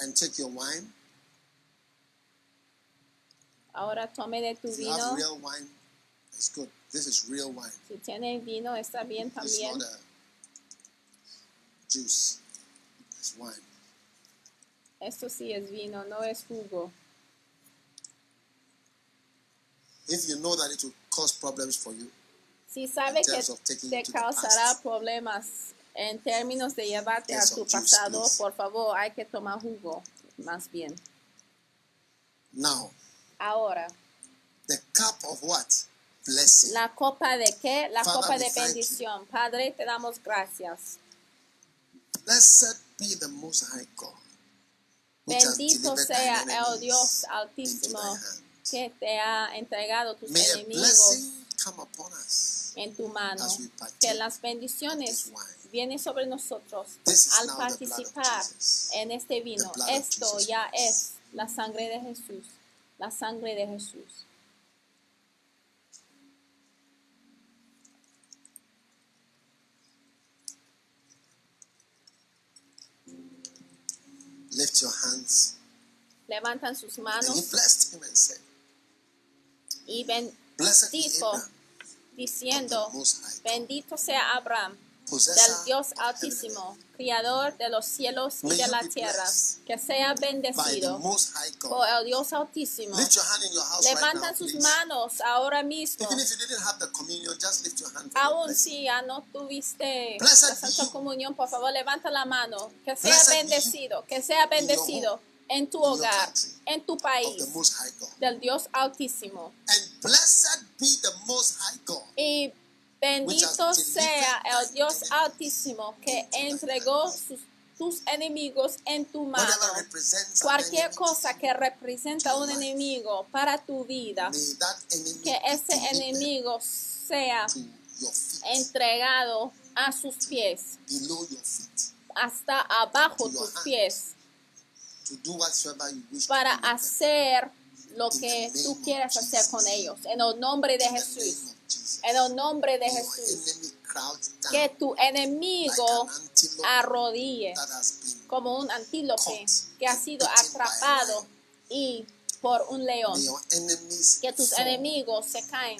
And take your wine. Ahora tome de tu vino. have real wine, it's good. This is real wine. Si tiene vino, está bien It's también. not a juice. It's wine. Esto sí es vino, no es jugo. If you know that it will cause problems for you, Si sabe que te causará problemas en términos de llevarte a tu juice, pasado, please. por favor, hay que tomar jugo, más bien. now Ahora, the cup of what? Blessing. la copa de qué? La Father, copa de bendición. Padre, te damos gracias. Blessed be the Most High God, Bendito sea thine el Dios Altísimo que te ha entregado tus May enemigos en tu mano. Que las bendiciones vienen sobre nosotros al participar en este vino. Esto ya es la sangre de Jesús. La sangre de Jesús. Lift your hands. Levantan sus And he manos blessed him and said, y ben- Dijo, diciendo, bendito sea Abraham del Dios Altísimo, Criador de los cielos y de la tierra, que sea bendecido por el Dios Altísimo. Levantan sus manos ahora mismo. Aún si ya no tuviste la Santa. Comunión, por favor levanta la mano. Que sea bendecido, que sea bendecido en tu hogar, en tu país, del Dios Altísimo. And blessed be the Most High God. Y bendito sea el Dios Altísimo que entregó sus, tus enemigos en tu mano. Cualquier cosa que representa un enemigo para tu vida, que ese enemigo sea entregado a sus pies, hasta abajo tus pies, para hacer lo que tú quieras hacer con ellos. En el nombre de Jesús. En el nombre de Jesús. Que tu enemigo arrodille como un antílope que ha sido atrapado y por un león. Que tus enemigos se caen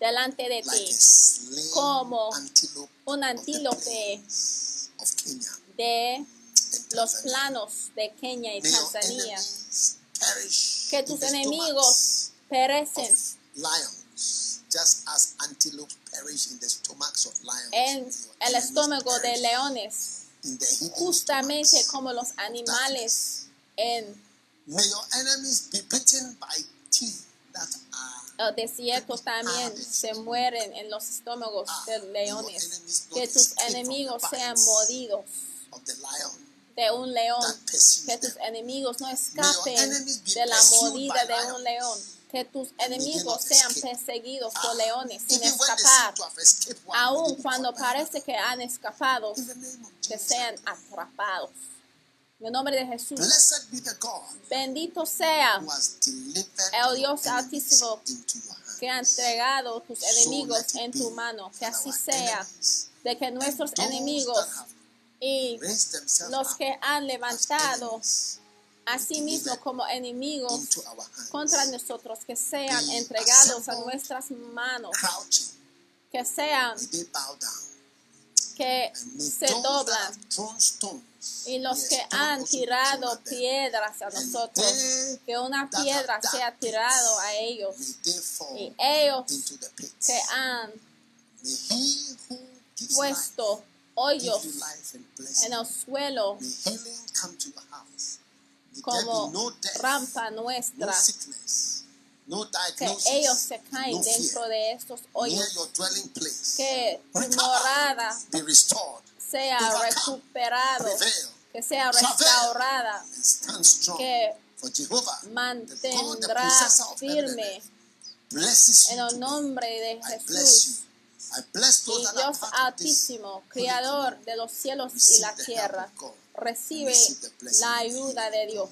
delante de ti como un antílope de los planos de Kenia y Tanzania. Que tus enemigos perecen just as antelopes perish in the stomachs of lions. en May your el enemies estómago de leones, in the hidden justamente como los animales en May your enemies be bitten by teeth that are el desierto también se mueren en los estómagos de leones. Que tus enemigos sean mordidos de un león. Que tus enemigos no escapen de la mordida de un león. Que tus enemigos sean perseguidos Ah, por leones sin escapar. Aun cuando parece que han escapado, que sean atrapados. En el nombre de Jesús. Bendito sea El Dios Altísimo que ha entregado tus enemigos en tu mano. Que así sea. De que nuestros enemigos y los que han levantado asimismo como enemigos contra nosotros, que sean entregados a nuestras manos, que sean que se doblan. y los que han tirado piedras a nosotros, que una piedra sea dug tirado a ellos. y ellos into the pits. que han puesto hoyos en el suelo May healing come to your house. May como rampa nuestra, sickness, no que ellos se caen no dentro fear. de estos hoyos, place. que tu morada be restored, sea Overcome, recuperado, prevail, que sea restaurada, que Jehovah, mantendrá firme en el nombre de Jesús. Y Dios Altísimo, Creador de los cielos y la tierra, recibe la ayuda de Dios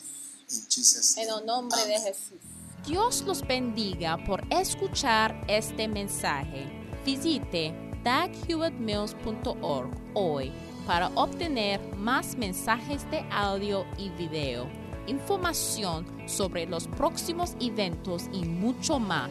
en el nombre de. Jesús. Dios los bendiga por escuchar este mensaje. Visite daghewittmills.org hoy para obtener más mensajes de audio y video, información sobre los próximos eventos y mucho más.